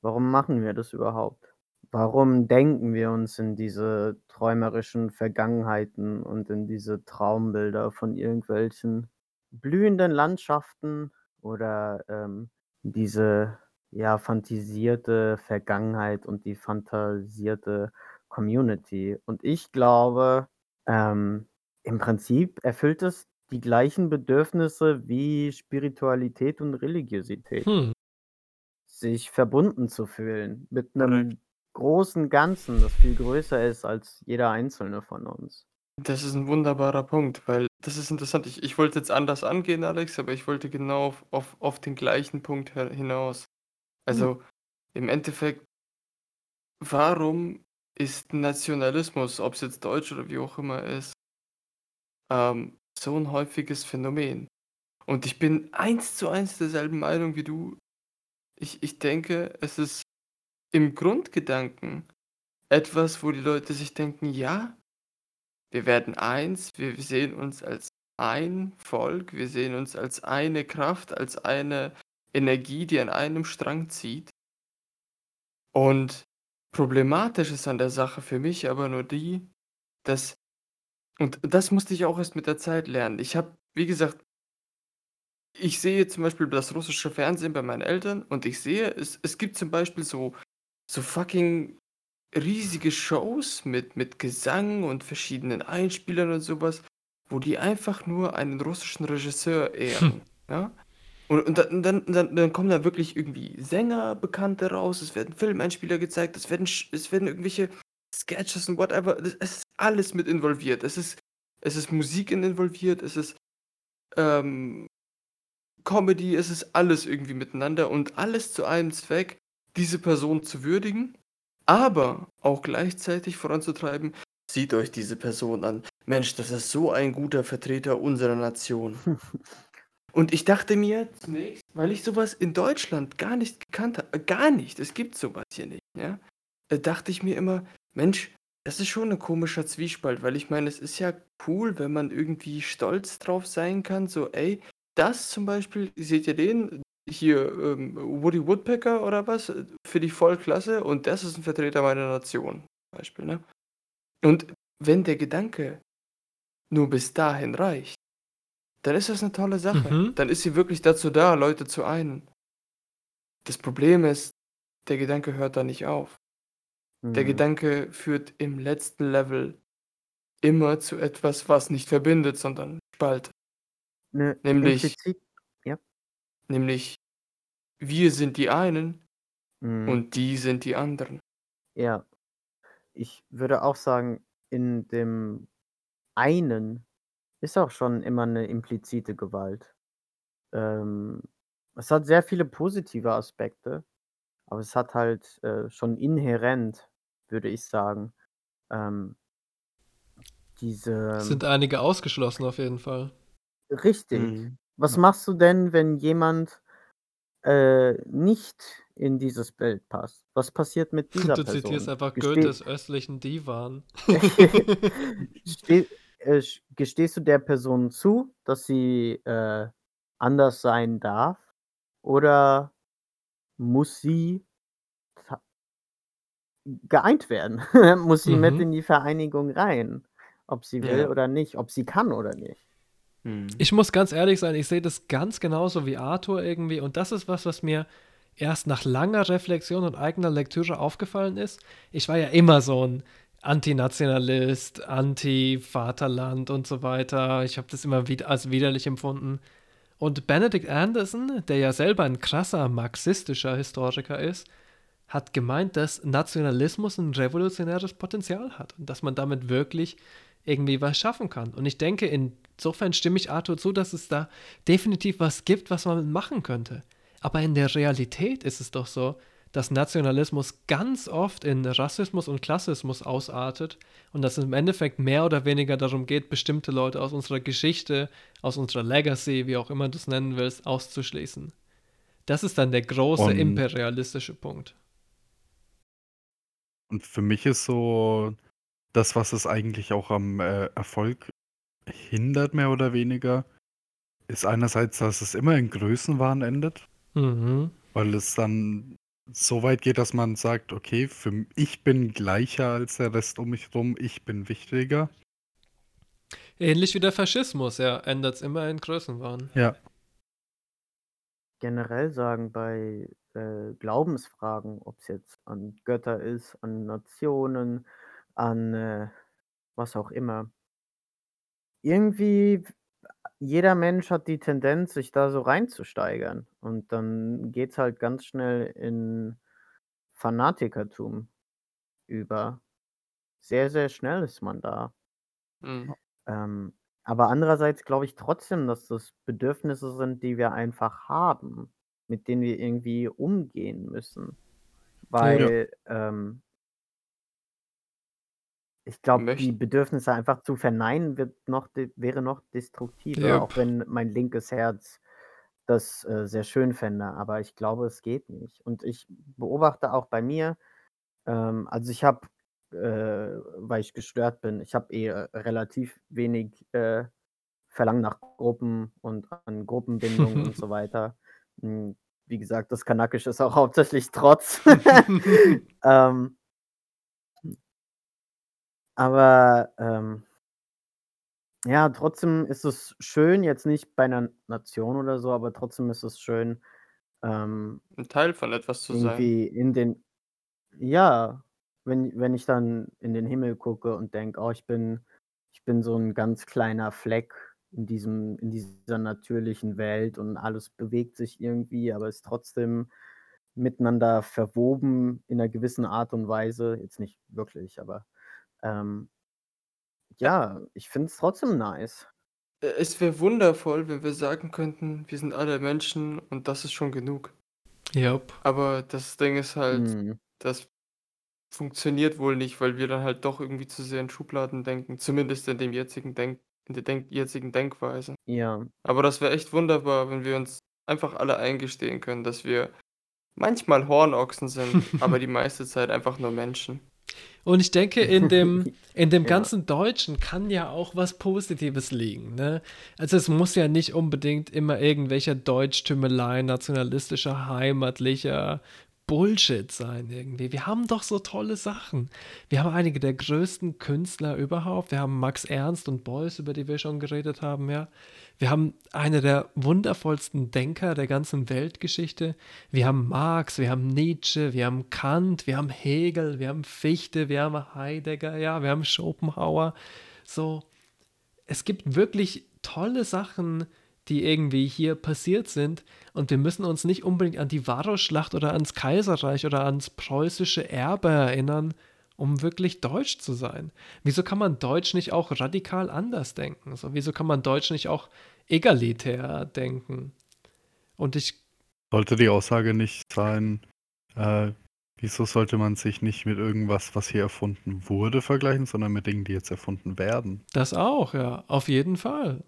warum machen wir das überhaupt? Warum denken wir uns in diese träumerischen Vergangenheiten und in diese Traumbilder von irgendwelchen blühenden Landschaften oder ähm, diese ja fantasierte Vergangenheit und die fantasierte Community? Und ich glaube, ähm, im Prinzip erfüllt es die gleichen Bedürfnisse wie Spiritualität und Religiosität. Hm. Sich verbunden zu fühlen mit einem großen Ganzen, das viel größer ist als jeder einzelne von uns. Das ist ein wunderbarer Punkt, weil das ist interessant. Ich, ich wollte jetzt anders angehen, Alex, aber ich wollte genau auf, auf, auf den gleichen Punkt her- hinaus. Also im Endeffekt, warum ist Nationalismus, ob es jetzt Deutsch oder wie auch immer ist, ähm, so ein häufiges Phänomen? Und ich bin eins zu eins derselben Meinung wie du. Ich, ich denke, es ist im Grundgedanken etwas, wo die Leute sich denken, ja, wir werden eins, wir sehen uns als ein Volk, wir sehen uns als eine Kraft, als eine Energie, die an einem Strang zieht. Und Problematisch ist an der Sache für mich aber nur die, dass und das musste ich auch erst mit der Zeit lernen. Ich habe, wie gesagt ich sehe zum Beispiel das russische Fernsehen bei meinen Eltern und ich sehe, es es gibt zum Beispiel so so fucking riesige Shows mit mit Gesang und verschiedenen Einspielern und so was, wo die einfach nur einen russischen Regisseur ehren, ja? Und und dann dann dann dann kommen da wirklich irgendwie Sänger, Bekannte raus, es werden Filmeinspieler gezeigt, es werden es werden irgendwelche Sketches und whatever, es ist alles mit involviert. Es ist es ist Musik in involviert, es ist, ähm, Comedy, es ist alles irgendwie miteinander und alles zu einem Zweck, diese Person zu würdigen, aber auch gleichzeitig voranzutreiben: „Seht euch diese Person an. Mensch, das ist so ein guter Vertreter unserer Nation.“ Und ich dachte mir zunächst, weil ich so was in Deutschland gar nicht gekannt habe gar nicht, es gibt so was hier nicht, ja, äh, dachte ich mir immer: „Mensch, das ist schon 'n komischer Zwiespalt“, weil ich meine, es ist ja cool, wenn man irgendwie stolz drauf sein kann, so: „Ey, das zum Beispiel seht ihr den? Hier, ähm, Woody Woodpecker oder was? Äh, finde ich voll klasse und das ist 'n Vertreter meiner Nation“, zum Beispiel, ne? Und wenn der Gedanke nur bis dahin reicht, dann ist das 'ne tolle Sache. Mhm. Dann ist sie wirklich dazu da, Leute zu einen. Das Problem ist, der Gedanke hört da nicht auf. Der Mhm. Gedanke führt im letzten Level immer zu etwas, was nicht verbindet, sondern spaltet. Ne, Nämlich ja? nämlich wir sind die einen Mhm. und die sind die anderen. Ja. Ich würde auch sagen, in dem einen ist auch schon immer 'ne implizite Gewalt. Ähm, es hat sehr viele positive Aspekte, aber es hat halt, äh, schon inhärent, würde ich sagen, ähm diese Sind einige ausgeschlossen auf jeden Fall. Richtig. Mhm. Was machst du denn, wenn jemand, äh, nicht in dieses Bild passt? Was passiert mit dieser Du zitierst Person? einfach Geste Goethes östlichen Divan. Ste äh, gestehst du der Person zu, dass sie, äh, anders sein darf oder muss sie geeint werden? Muss sie mit Mhm. in die Vereinigung rein, ob sie will Ja. oder nicht, ob sie kann oder nicht? Mhm. Ich muss ganz ehrlich sein, ich sehe das ganz genauso wie Arthur irgendwie und das ist was, was mir erst nach langer Reflexion und eigener Lektüre aufgefallen ist. Ich war ja immer so 'n Antinationalist, Anti-Vaterland und so weiter. Ich habe das immer wid als widerlich empfunden. Und Benedict Anderson, der ja selber 'n krasser marxistischer Historiker ist, hat gemeint, dass Nationalismus 'n revolutionäres Potenzial hat und dass man damit wirklich irgendwie was schaffen kann. Und ich denke, insofern stimme ich Arthur zu, dass es da definitiv was gibt, was man machen könnte. Aber in der Realität ist es doch so, dass Nationalismus ganz oft in Rassismus und Klassismus ausartet und dass es im Endeffekt mehr oder weniger darum geht, bestimmte Leute aus unserer Geschichte, aus unserer Legacy, wie auch immer du's nennen willst, auszuschließen. Das ist dann der große Und imperialistische Punkt. Und für mich ist so das, was es eigentlich auch am, äh, Erfolg hindert, mehr oder weniger, ist einerseits, dass es immer in Größenwahn endet. Mhm. Weil es dann so weit geht, dass man sagt: „Okay, für ich bin gleicher als der Rest um mich rum, ich bin wichtiger.“ Ähnlich wie der Faschismus, ja, endet's immer in Größenwahn. Ja. Generell sagen bei, äh, Glaubensfragen, ob's jetzt an Götter ist, an Nationen, an, äh, was auch immer. Irgendwie jeder Mensch hat die Tendenz, sich da so reinzusteigern und dann geht's halt ganz schnell in Fanatikertum über. Sehr, sehr schnell ist man da. Mhm. Ähm, aber andererseits glaube ich trotzdem, dass das Bedürfnisse sind, die wir einfach haben, mit denen wir irgendwie umgehen müssen. Ja. Weil, ähm ich glaube, die Bedürfnisse einfach zu verneinen, wird noch wäre noch destruktiver, auch Jep. wenn mein linkes Herz das, äh, sehr schön fände, aber ich glaube, es geht nicht. Und ich beobachte auch bei mir ähm, also ich habe, äh, weil ich gestört bin ich habe eh, äh, relativ wenig, äh, Verlangen nach Gruppen und an Gruppenbindung und so weiter. Hm, wie gesagt, das Kanakische ist auch hauptsächlich Trotz. Ähm Aber, ähm ja, trotzdem ist es schön, jetzt nicht bei 'ner Nation oder so, aber trotzdem ist es schön, ähm 'N Teil von etwas zu sein. irgendwie in den ja, wenn wenn ich dann in den Himmel gucke und denke: „Oh, ich bin ich bin so 'n ganz kleiner Fleck in diesem in dieser natürlichen Welt und alles bewegt sich irgendwie, aber ist trotzdem miteinander verwoben in 'ner gewissen Art und Weise.“ Jetzt nicht wirklich, aber, ähm ja, ich finde es trotzdem nice. Äh, es wäre wundervoll, wenn wir sagen könnten: „Wir sind alle Menschen und das ist schon genug.“ Jap. Aber das Ding ist halt, Mhm. das funktioniert wohl nicht, weil wir dann halt doch irgendwie zu sehr in Schubladen denken, zumindest in dem jetzigen Denk in der Denk jetzigen Denkweise. Ja. Aber das wäre echt wunderbar, wenn wir uns einfach alle eingestehen können, dass wir manchmal Hornochsen sind, aber die meiste Zeit einfach nur Menschen. Und ich denke, in dem in dem Ja. ganzen Deutschen kann ja auch was Positives liegen, ne? Also, es muss ja nicht unbedingt immer irgendwelcher Deutschtümelei, nationalistischer, heimatlicher Bullshit sein irgendwie. Wir haben doch so tolle Sachen. Wir haben einige der größten Künstler überhaupt. Wir haben Max Ernst und Beuys, über die wir schon geredet haben, ja. Wir haben eine der wundervollsten Denker der ganzen Weltgeschichte. Wir haben Marx, wir haben Nietzsche, wir haben Kant, wir haben Hegel, wir haben Fichte, wir haben Heidegger, ja, wir haben Schopenhauer. So, es gibt wirklich tolle Sachen, die irgendwie hier passiert sind und wir müssen uns nicht unbedingt an die Varusschlacht oder ans Kaiserreich oder ans preußische Erbe erinnern, um wirklich deutsch zu sein. Wieso kann man Deutsch nicht auch radikal anders denken? So, wieso kann man Deutsch nicht auch egalitär denken? Und ich Sollte die Aussage nicht sein, äh, wieso sollte man sich nicht mit irgendwas, was hier erfunden wurde, vergleichen, sondern mit Dingen, die jetzt erfunden werden? das auch, ja, auf jeden Fall.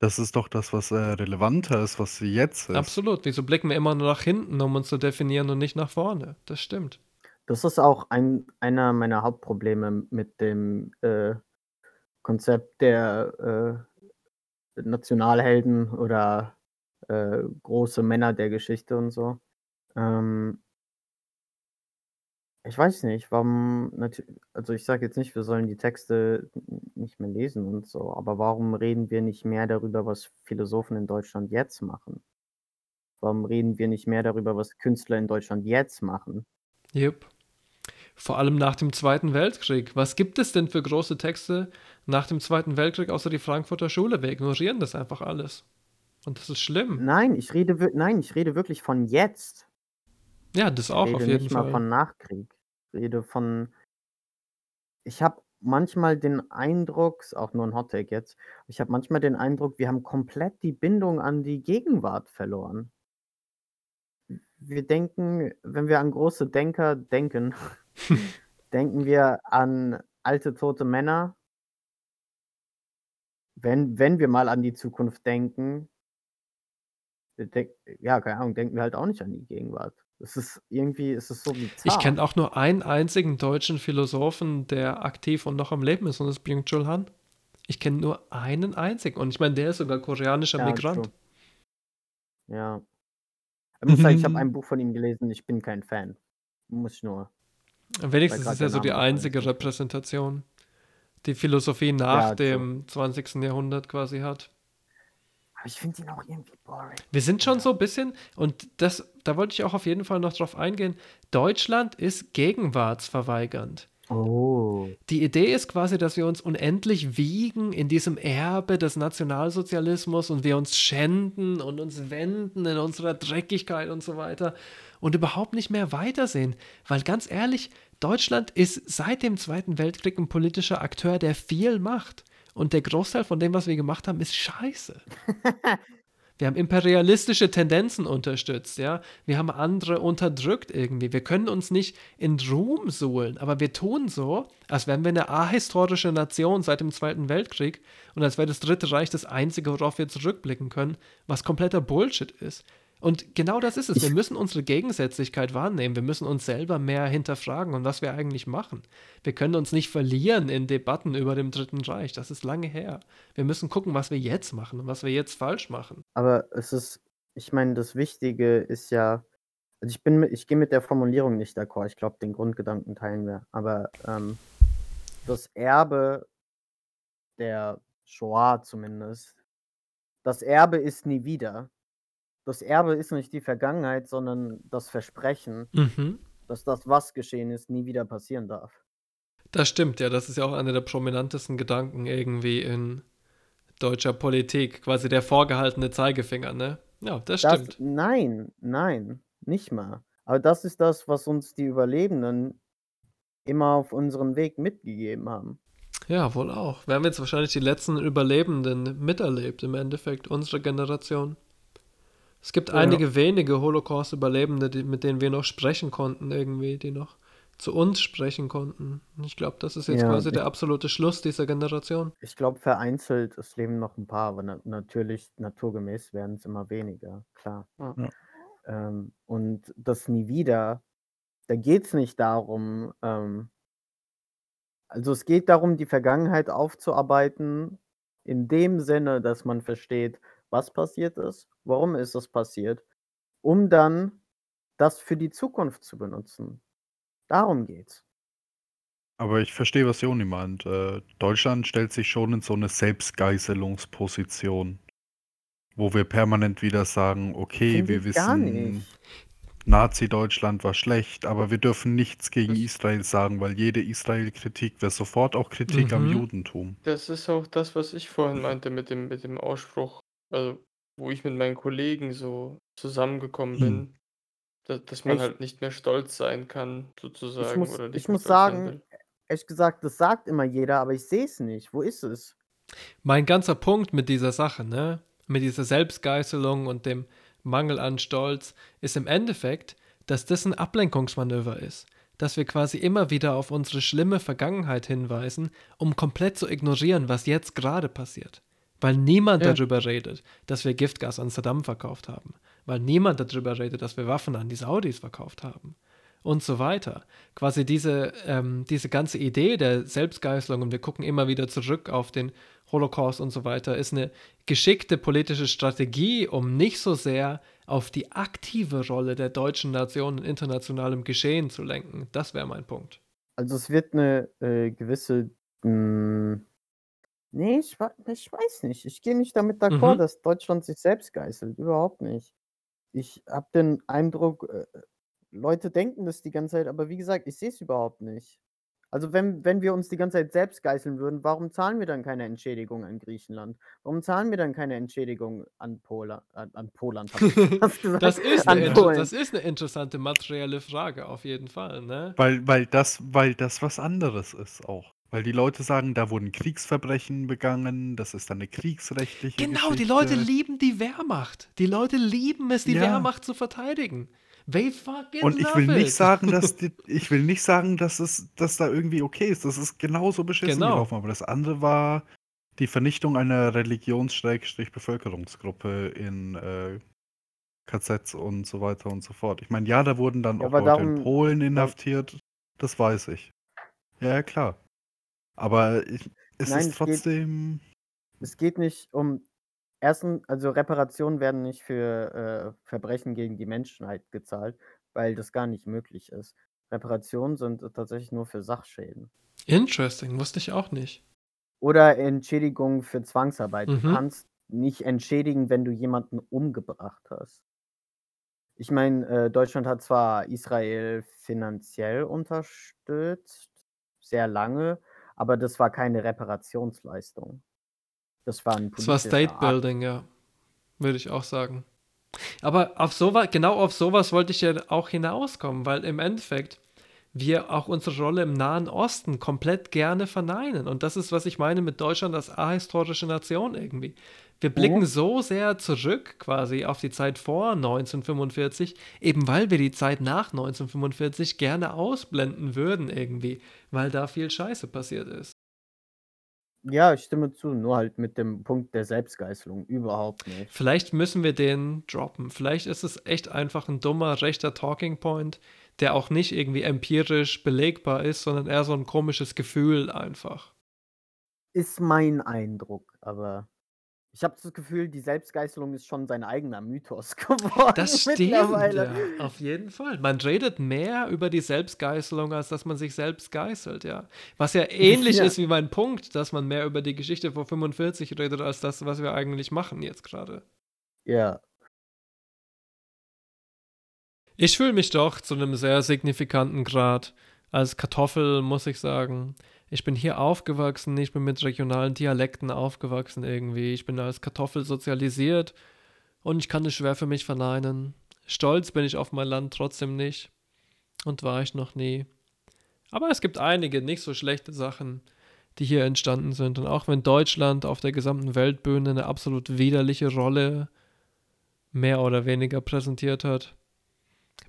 Das ist doch das, was äh, relevanter ist, was jetzt ist. Absolut. Wieso blicken wir immer nur nach hinten, um uns zu definieren und nicht nach vorne? Das stimmt. Das ist auch ein einer meiner Hauptprobleme mit dem, äh, Konzept der, äh, Nationalhelden oder, äh, große Männer der Geschichte und so. Ähm ich weiß nicht, warum natü also, ich sage jetzt nicht, wir sollen die Texte n nicht mehr lesen und so, aber warum reden wir nicht mehr darüber, was Philosophen in Deutschland jetzt machen? Warum reden wir nicht mehr darüber, was Künstler in Deutschland jetzt machen? Jep. Vor allem nach dem Zweiten Weltkrieg. Was gibt es denn für große Texte nach dem Zweiten Weltkrieg außer die Frankfurter Schule? Wir ignorieren das einfach alles. Und das ist schlimm. Nein, ich rede wir nein, ich rede wirklich von jetzt. Ja, das auch rede auf jeden nicht mal Fall. von Nachkrieg. Ich rede von ich habe manchmal den Eindruck ist auch nur 'n Hot Take jetzt, ich habe manchmal den Eindruck, wir haben komplett die Bindung an die Gegenwart verloren. Wir denken, wenn wir an große Denker denken, denken wir an alte, tote Männer. Wenn wenn wir mal an die Zukunft denken denk ja, keine Ahnung, denken wir halt auch nicht an die Gegenwart. Es ist irgendwie es ist so Ich bizarr. kenne auch nur einen einzigen deutschen Philosophen, der aktiv und noch am Leben ist, und das ist Byung-Chul Han. Ich kenne nur einen einzigen. Und ich meine, der ist sogar koreanischer Ja, Migrant. Ja. Ich muss sagen, ich habe ein Buch von ihm gelesen, ich bin kein Fan. Muss ich nur Wenigstens ist er so die einzige. Repräsentation, die Philosophie nach Ja, dem 20. Jahrhundert quasi hat. Aber ich finde ihn auch irgendwie boring. Wir sind schon so ein bisschen, und das, da wollte ich auch auf jeden Fall noch drauf eingehen, Deutschland ist gegenwartsverweigernd. Oh. Die Idee ist quasi, dass wir uns unendlich wiegen in diesem Erbe des Nationalsozialismus und wir uns schänden und uns wenden in unserer Dreckigkeit und so weiter und überhaupt nicht mehr weitersehen. Weil ganz ehrlich, Deutschland ist seit dem Zweiten Weltkrieg ein politischer Akteur, der viel macht. Und der Großteil von dem, was wir gemacht haben, ist scheiße. Wir haben imperialistische Tendenzen unterstützt, ja. Wir haben andere unterdrückt irgendwie. Wir können uns nicht in Ruhm suhlen, aber wir tun so, als wären wir eine ahistorische Nation seit dem Zweiten Weltkrieg und als wäre das Dritte Reich das Einzige, worauf wir zurückblicken können, was kompletter Bullshit ist. Und genau das ist es. Wir müssen unsere Gegensätzlichkeit wahrnehmen. Wir müssen uns selber mehr hinterfragen und was wir eigentlich machen. Wir können uns nicht verlieren in Debatten über dem Dritten Reich. Das ist lange her. Wir müssen gucken, was wir jetzt machen und was wir jetzt falsch machen. Aber es ist ich meine, das Wichtige ist ja also, ich bin ich gehe mit der Formulierung nicht d'accord. Ich glaube, den Grundgedanken teilen wir. Aber, ähm, das Erbe der Shoah zumindest das Erbe ist nie wieder. Das Erbe ist nicht die Vergangenheit, sondern das Versprechen, Mhm. dass das, was geschehen ist, nie wieder passieren darf. Das stimmt, ja. Das ist ja auch einer der prominentesten Gedanken irgendwie in deutscher Politik. Quasi der vorgehaltene Zeigefinger, ne? Ja, das Das stimmt. nein, nein, nicht mal. Aber das ist das, was uns die Überlebenden immer auf unserem Weg mitgegeben haben. Ja, wohl auch. Wir haben jetzt wahrscheinlich die letzten Überlebenden miterlebt, im Endeffekt, unsere Generation. Es gibt Ja. einige wenige Holocaust-Überlebende, mit denen wir noch sprechen konnten, irgendwie, die noch zu uns sprechen konnten. Ich glaube, das ist jetzt Ja, quasi ich- der absolute Schluss dieser Generation. Ich glaube, vereinzelt, es leben noch ein paar, aber na natürlich, naturgemäß werden es immer weniger, klar. Ja. Ähm, und das nie wieder, da geht es nicht darum, ähm also es geht darum, die Vergangenheit aufzuarbeiten, in dem Sinne, dass man versteht, was passiert ist, warum ist es passiert, um dann das für die Zukunft zu benutzen. Darum geht's. Aber ich verstehe, was Joni meint. Äh, Deutschland stellt sich schon in so eine Selbstgeißelungsposition, wo wir permanent wieder sagen, okay, Finde wir wissen. Nazi-Deutschland war schlecht, aber wir dürfen nichts gegen Das- Israel sagen, weil jede Israel-Kritik wäre sofort auch Kritik am Mhm. Judentum. Das ist auch das, was ich vorhin meinte mit dem, mit dem Ausspruch, also wo ich mit meinen Kollegen so zusammengekommen Hm. bin, da, dass man Ich- halt nicht mehr stolz sein kann, Ich sozusagen, muss, oder nicht ich mehr muss stolz sein sagen, will. ehrlich gesagt, das sagt immer jeder, aber ich sehe es nicht. Wo ist es? Mein ganzer Punkt mit dieser Sache, ne, mit dieser Selbstgeißelung und dem Mangel an Stolz, ist im Endeffekt, dass das ein Ablenkungsmanöver ist. Dass wir quasi immer wieder auf unsere schlimme Vergangenheit hinweisen, um komplett zu ignorieren, was jetzt gerade passiert. Weil niemand Ja. darüber redet, dass wir Giftgas an Saddam verkauft haben. Weil niemand darüber redet, dass wir Waffen an die Saudis verkauft haben. Und so weiter. Quasi diese, ähm, diese ganze Idee der Selbstgeißelung und wir gucken immer wieder zurück auf den Holocaust und so weiter, ist eine geschickte politische Strategie, um nicht so sehr auf die aktive Rolle der deutschen Nation in internationalem Geschehen zu lenken. Das wäre mein Punkt. Also es wird eine äh, gewisse. Mh, nee, ich, wa- ich weiß nicht. Ich gehe nicht damit d'accord, Mhm. dass Deutschland sich selbst geißelt. Überhaupt nicht. Ich habe den Eindruck, äh, Leute denken das die ganze Zeit, aber wie gesagt, ich sehe es überhaupt nicht. Also wenn, wenn wir uns die ganze Zeit selbst geißeln würden, warum zahlen wir dann keine Entschädigung an Griechenland? Warum zahlen wir dann keine Entschädigung an Polen? An, an Poland, hab ich fast gesagt. Das ist, an eine, inter- Polen. das ist eine interessante materielle Frage, auf jeden Fall. Ne? Weil, weil, das, weil das was anderes ist auch. Weil die Leute sagen, da wurden Kriegsverbrechen begangen, das ist dann eine kriegsrechtliche Genau, die Geschichte. Leute lieben die Wehrmacht. Die Leute lieben es, die Ja. Wehrmacht zu verteidigen. They fucking Und ich will it. nicht sagen, dass die, ich will nicht sagen, dass es dass da irgendwie okay ist. Das ist genauso beschissen Genau. gelaufen. Aber das andere war die Vernichtung einer Religions-Bevölkerungsgruppe in äh, KZs und so weiter und so fort. Ich meine, ja, da wurden dann Ja, auch Leute in darum- Polen inhaftiert. Das weiß ich. Ja, klar. Aber ich, es Nein, ist es geht- trotzdem. Es geht nicht um. Erstens, also Reparationen werden nicht für äh, Verbrechen gegen die Menschheit gezahlt, weil das gar nicht möglich ist. Reparationen sind tatsächlich nur für Sachschäden. Interesting, wusste ich auch nicht. Oder Entschädigungen für Zwangsarbeit. Mhm. Du kannst nicht entschädigen, wenn du jemanden umgebracht hast. Ich meine, äh, Deutschland hat zwar Israel finanziell unterstützt, sehr lange, aber das war keine Reparationsleistung. Das war ein Das war State. Building, ja. Würde ich auch sagen. Aber auf sowas, genau auf sowas wollte ich ja auch hinauskommen, weil im Endeffekt wir auch unsere Rolle im Nahen Osten komplett gerne verneinen. Und das ist, was ich meine mit Deutschland als ahistorische Nation irgendwie. Wir blicken Mhm. so sehr zurück quasi auf die Zeit vor 1945, eben weil wir die Zeit nach 1945 gerne ausblenden würden irgendwie, weil da viel Scheiße passiert ist. Ja, ich stimme zu, nur halt mit dem Punkt der Selbstgeißelung überhaupt nicht. Vielleicht müssen wir den droppen. Vielleicht ist es echt einfach ein dummer rechter Talking Point, der auch nicht irgendwie empirisch belegbar ist, sondern eher so ein komisches Gefühl einfach. Ist mein Eindruck, aber ich habe das Gefühl, die Selbstgeißelung ist schon sein eigener Mythos geworden Das stimmt, ja, auf jeden Fall. Man redet mehr über die Selbstgeißelung, als dass man sich selbst geißelt, ja. Was ja ähnlich Ja. ist wie mein Punkt, dass man mehr über die Geschichte vor 45 redet, als das, was wir eigentlich machen jetzt gerade. Ja. Ich fühle mich doch zu einem sehr signifikanten Grad als Kartoffel, muss ich sagen. Ich bin hier aufgewachsen, ich bin mit regionalen Dialekten aufgewachsen irgendwie. Ich bin als Kartoffel sozialisiert und ich kann es schwer für mich verneinen. Stolz bin ich auf mein Land trotzdem nicht und war ich noch nie. Aber es gibt einige nicht so schlechte Sachen, die hier entstanden sind. Und auch wenn Deutschland auf der gesamten Weltbühne eine absolut widerliche Rolle mehr oder weniger präsentiert hat,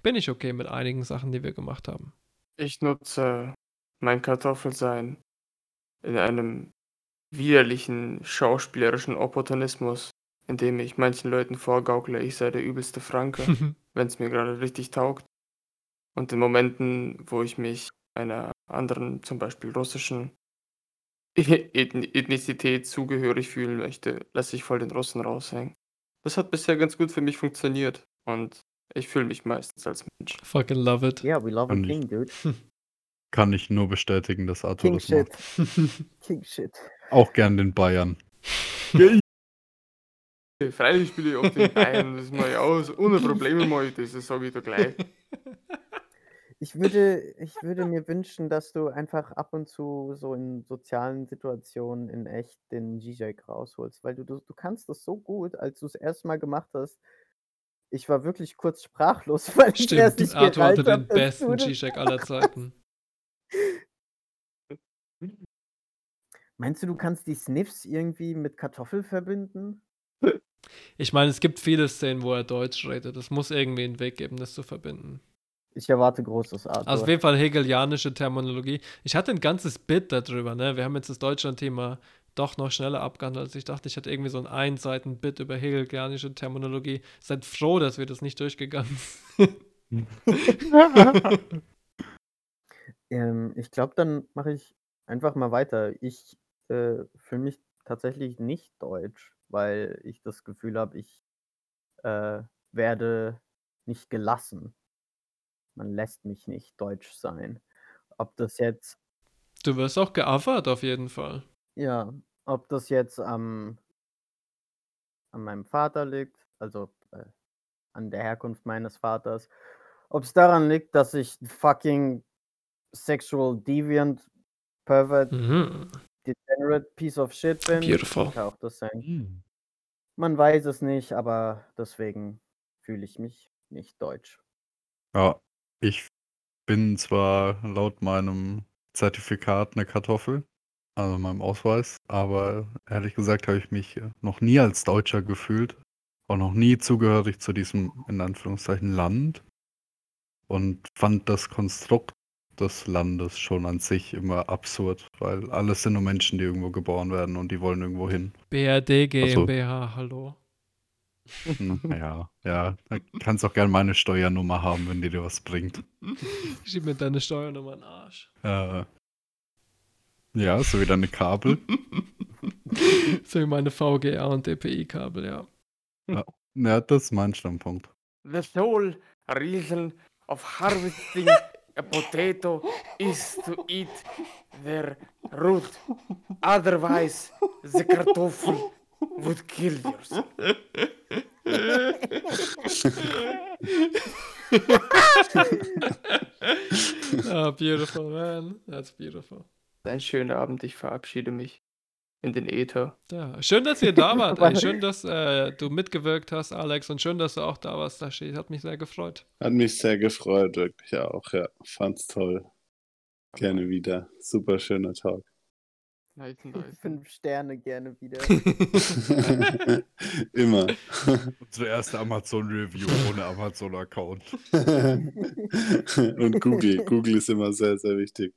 bin ich okay mit einigen Sachen, die wir gemacht haben. Ich nutze mein Kartoffelsein in einem widerlichen schauspielerischen Opportunismus, indem ich manchen Leuten vorgaukle, ich sei der übelste Franke, wenn es mir gerade richtig taugt. Und in Momenten, wo ich mich einer anderen, zum Beispiel russischen Ethn- Ethnizität zugehörig fühlen möchte, lasse ich voll den Russen raushängen. Das hat bisher ganz gut für mich funktioniert und ich fühle mich meistens als Mensch. Fucking love it. Yeah, we love a king, dude. Kann ich nur bestätigen, dass Arthur King das shit. macht. King shit. Auch gern den Bayern. Freilich spiele ich auch den Bayern, das mache ich aus. Ohne Probleme mache ich das, das sage ich dir gleich. Ich würde, ich würde mir wünschen, dass du einfach ab und zu so in sozialen Situationen in echt den Zizek rausholst, weil du, du, du kannst das so gut, als du es erst mal gemacht hast. Ich war wirklich kurz sprachlos, weil ich erst Stimmt, nicht Arthur hatte den besten das G-Check aller Zeiten. Meinst du, du kannst die Sniffs irgendwie mit Kartoffel verbinden? Ich meine, es gibt viele Szenen, wo er Deutsch redet. Es muss irgendwie einen Weg geben, das zu verbinden. Ich erwarte Großes, Arthur. Also auf jeden Fall hegelianische Terminologie. Ich hatte ein ganzes Bit darüber, ne? Wir haben jetzt das Deutschland-Thema doch noch schneller abgehandelt, als ich dachte. Ich hatte irgendwie so ein Einseiten-Bit über hegelianische Terminologie. Seid froh, dass wir das nicht durchgegangen sind. Ähm, ich glaube, dann mache ich einfach mal weiter. Ich äh, fühle mich tatsächlich nicht deutsch, weil ich das Gefühl habe, ich äh, werde nicht gelassen. Man lässt mich nicht deutsch sein. Ob das jetzt, Du wirst auch geoffert, auf jeden Fall. ja, ob das jetzt am, an meinem Vater liegt, also äh, an der Herkunft meines Vaters, ob es daran liegt, dass ich ein fucking sexual deviant pervert Mhm. degenerate piece of shit bin. Beautiful. Kann auch das sein. Hm. Man weiß es nicht, aber deswegen fühle ich mich nicht deutsch. Ja, ich bin zwar laut meinem Zertifikat eine Kartoffel, also meinem Ausweis, aber ehrlich gesagt habe ich mich äh, noch nie als Deutscher gefühlt, auch noch nie zugehörig zu diesem, in Anführungszeichen, Land und fand das Konstrukt des Landes schon an sich immer absurd, weil alles sind nur Menschen, die irgendwo geboren werden und die wollen irgendwo hin. BRD. GmbH, hallo. Hm, Ja, ja, da kannst auch gerne meine Steuernummer haben, wenn die dir was bringt. Schieb mir deine Steuernummer in den Arsch. Äh, ja, so wie deine Kabel. so wie meine VGA und DPI-Kabel, ja. Ja, das ist mein Standpunkt. The sole reason of harvesting a potato is to eat their root. Otherwise, the kartoffel would kill yourself. ah, beautiful, man. That's beautiful. Ein schöner Abend, ich verabschiede mich in den Äther. Ja, schön, dass ihr da wart. Ey. Schön, dass äh, du mitgewirkt hast, Alex. Und schön, dass du auch da warst, Dashi. Hat mich sehr gefreut. Hat mich sehr gefreut, wirklich auch, ja. Fand's toll. Gerne wieder. Super schöner Talk. Nice, nice. Fünf Sterne gerne wieder. Immer. Unsere erste Amazon-Review ohne Amazon-Account. Und Google. Google ist immer sehr, sehr wichtig.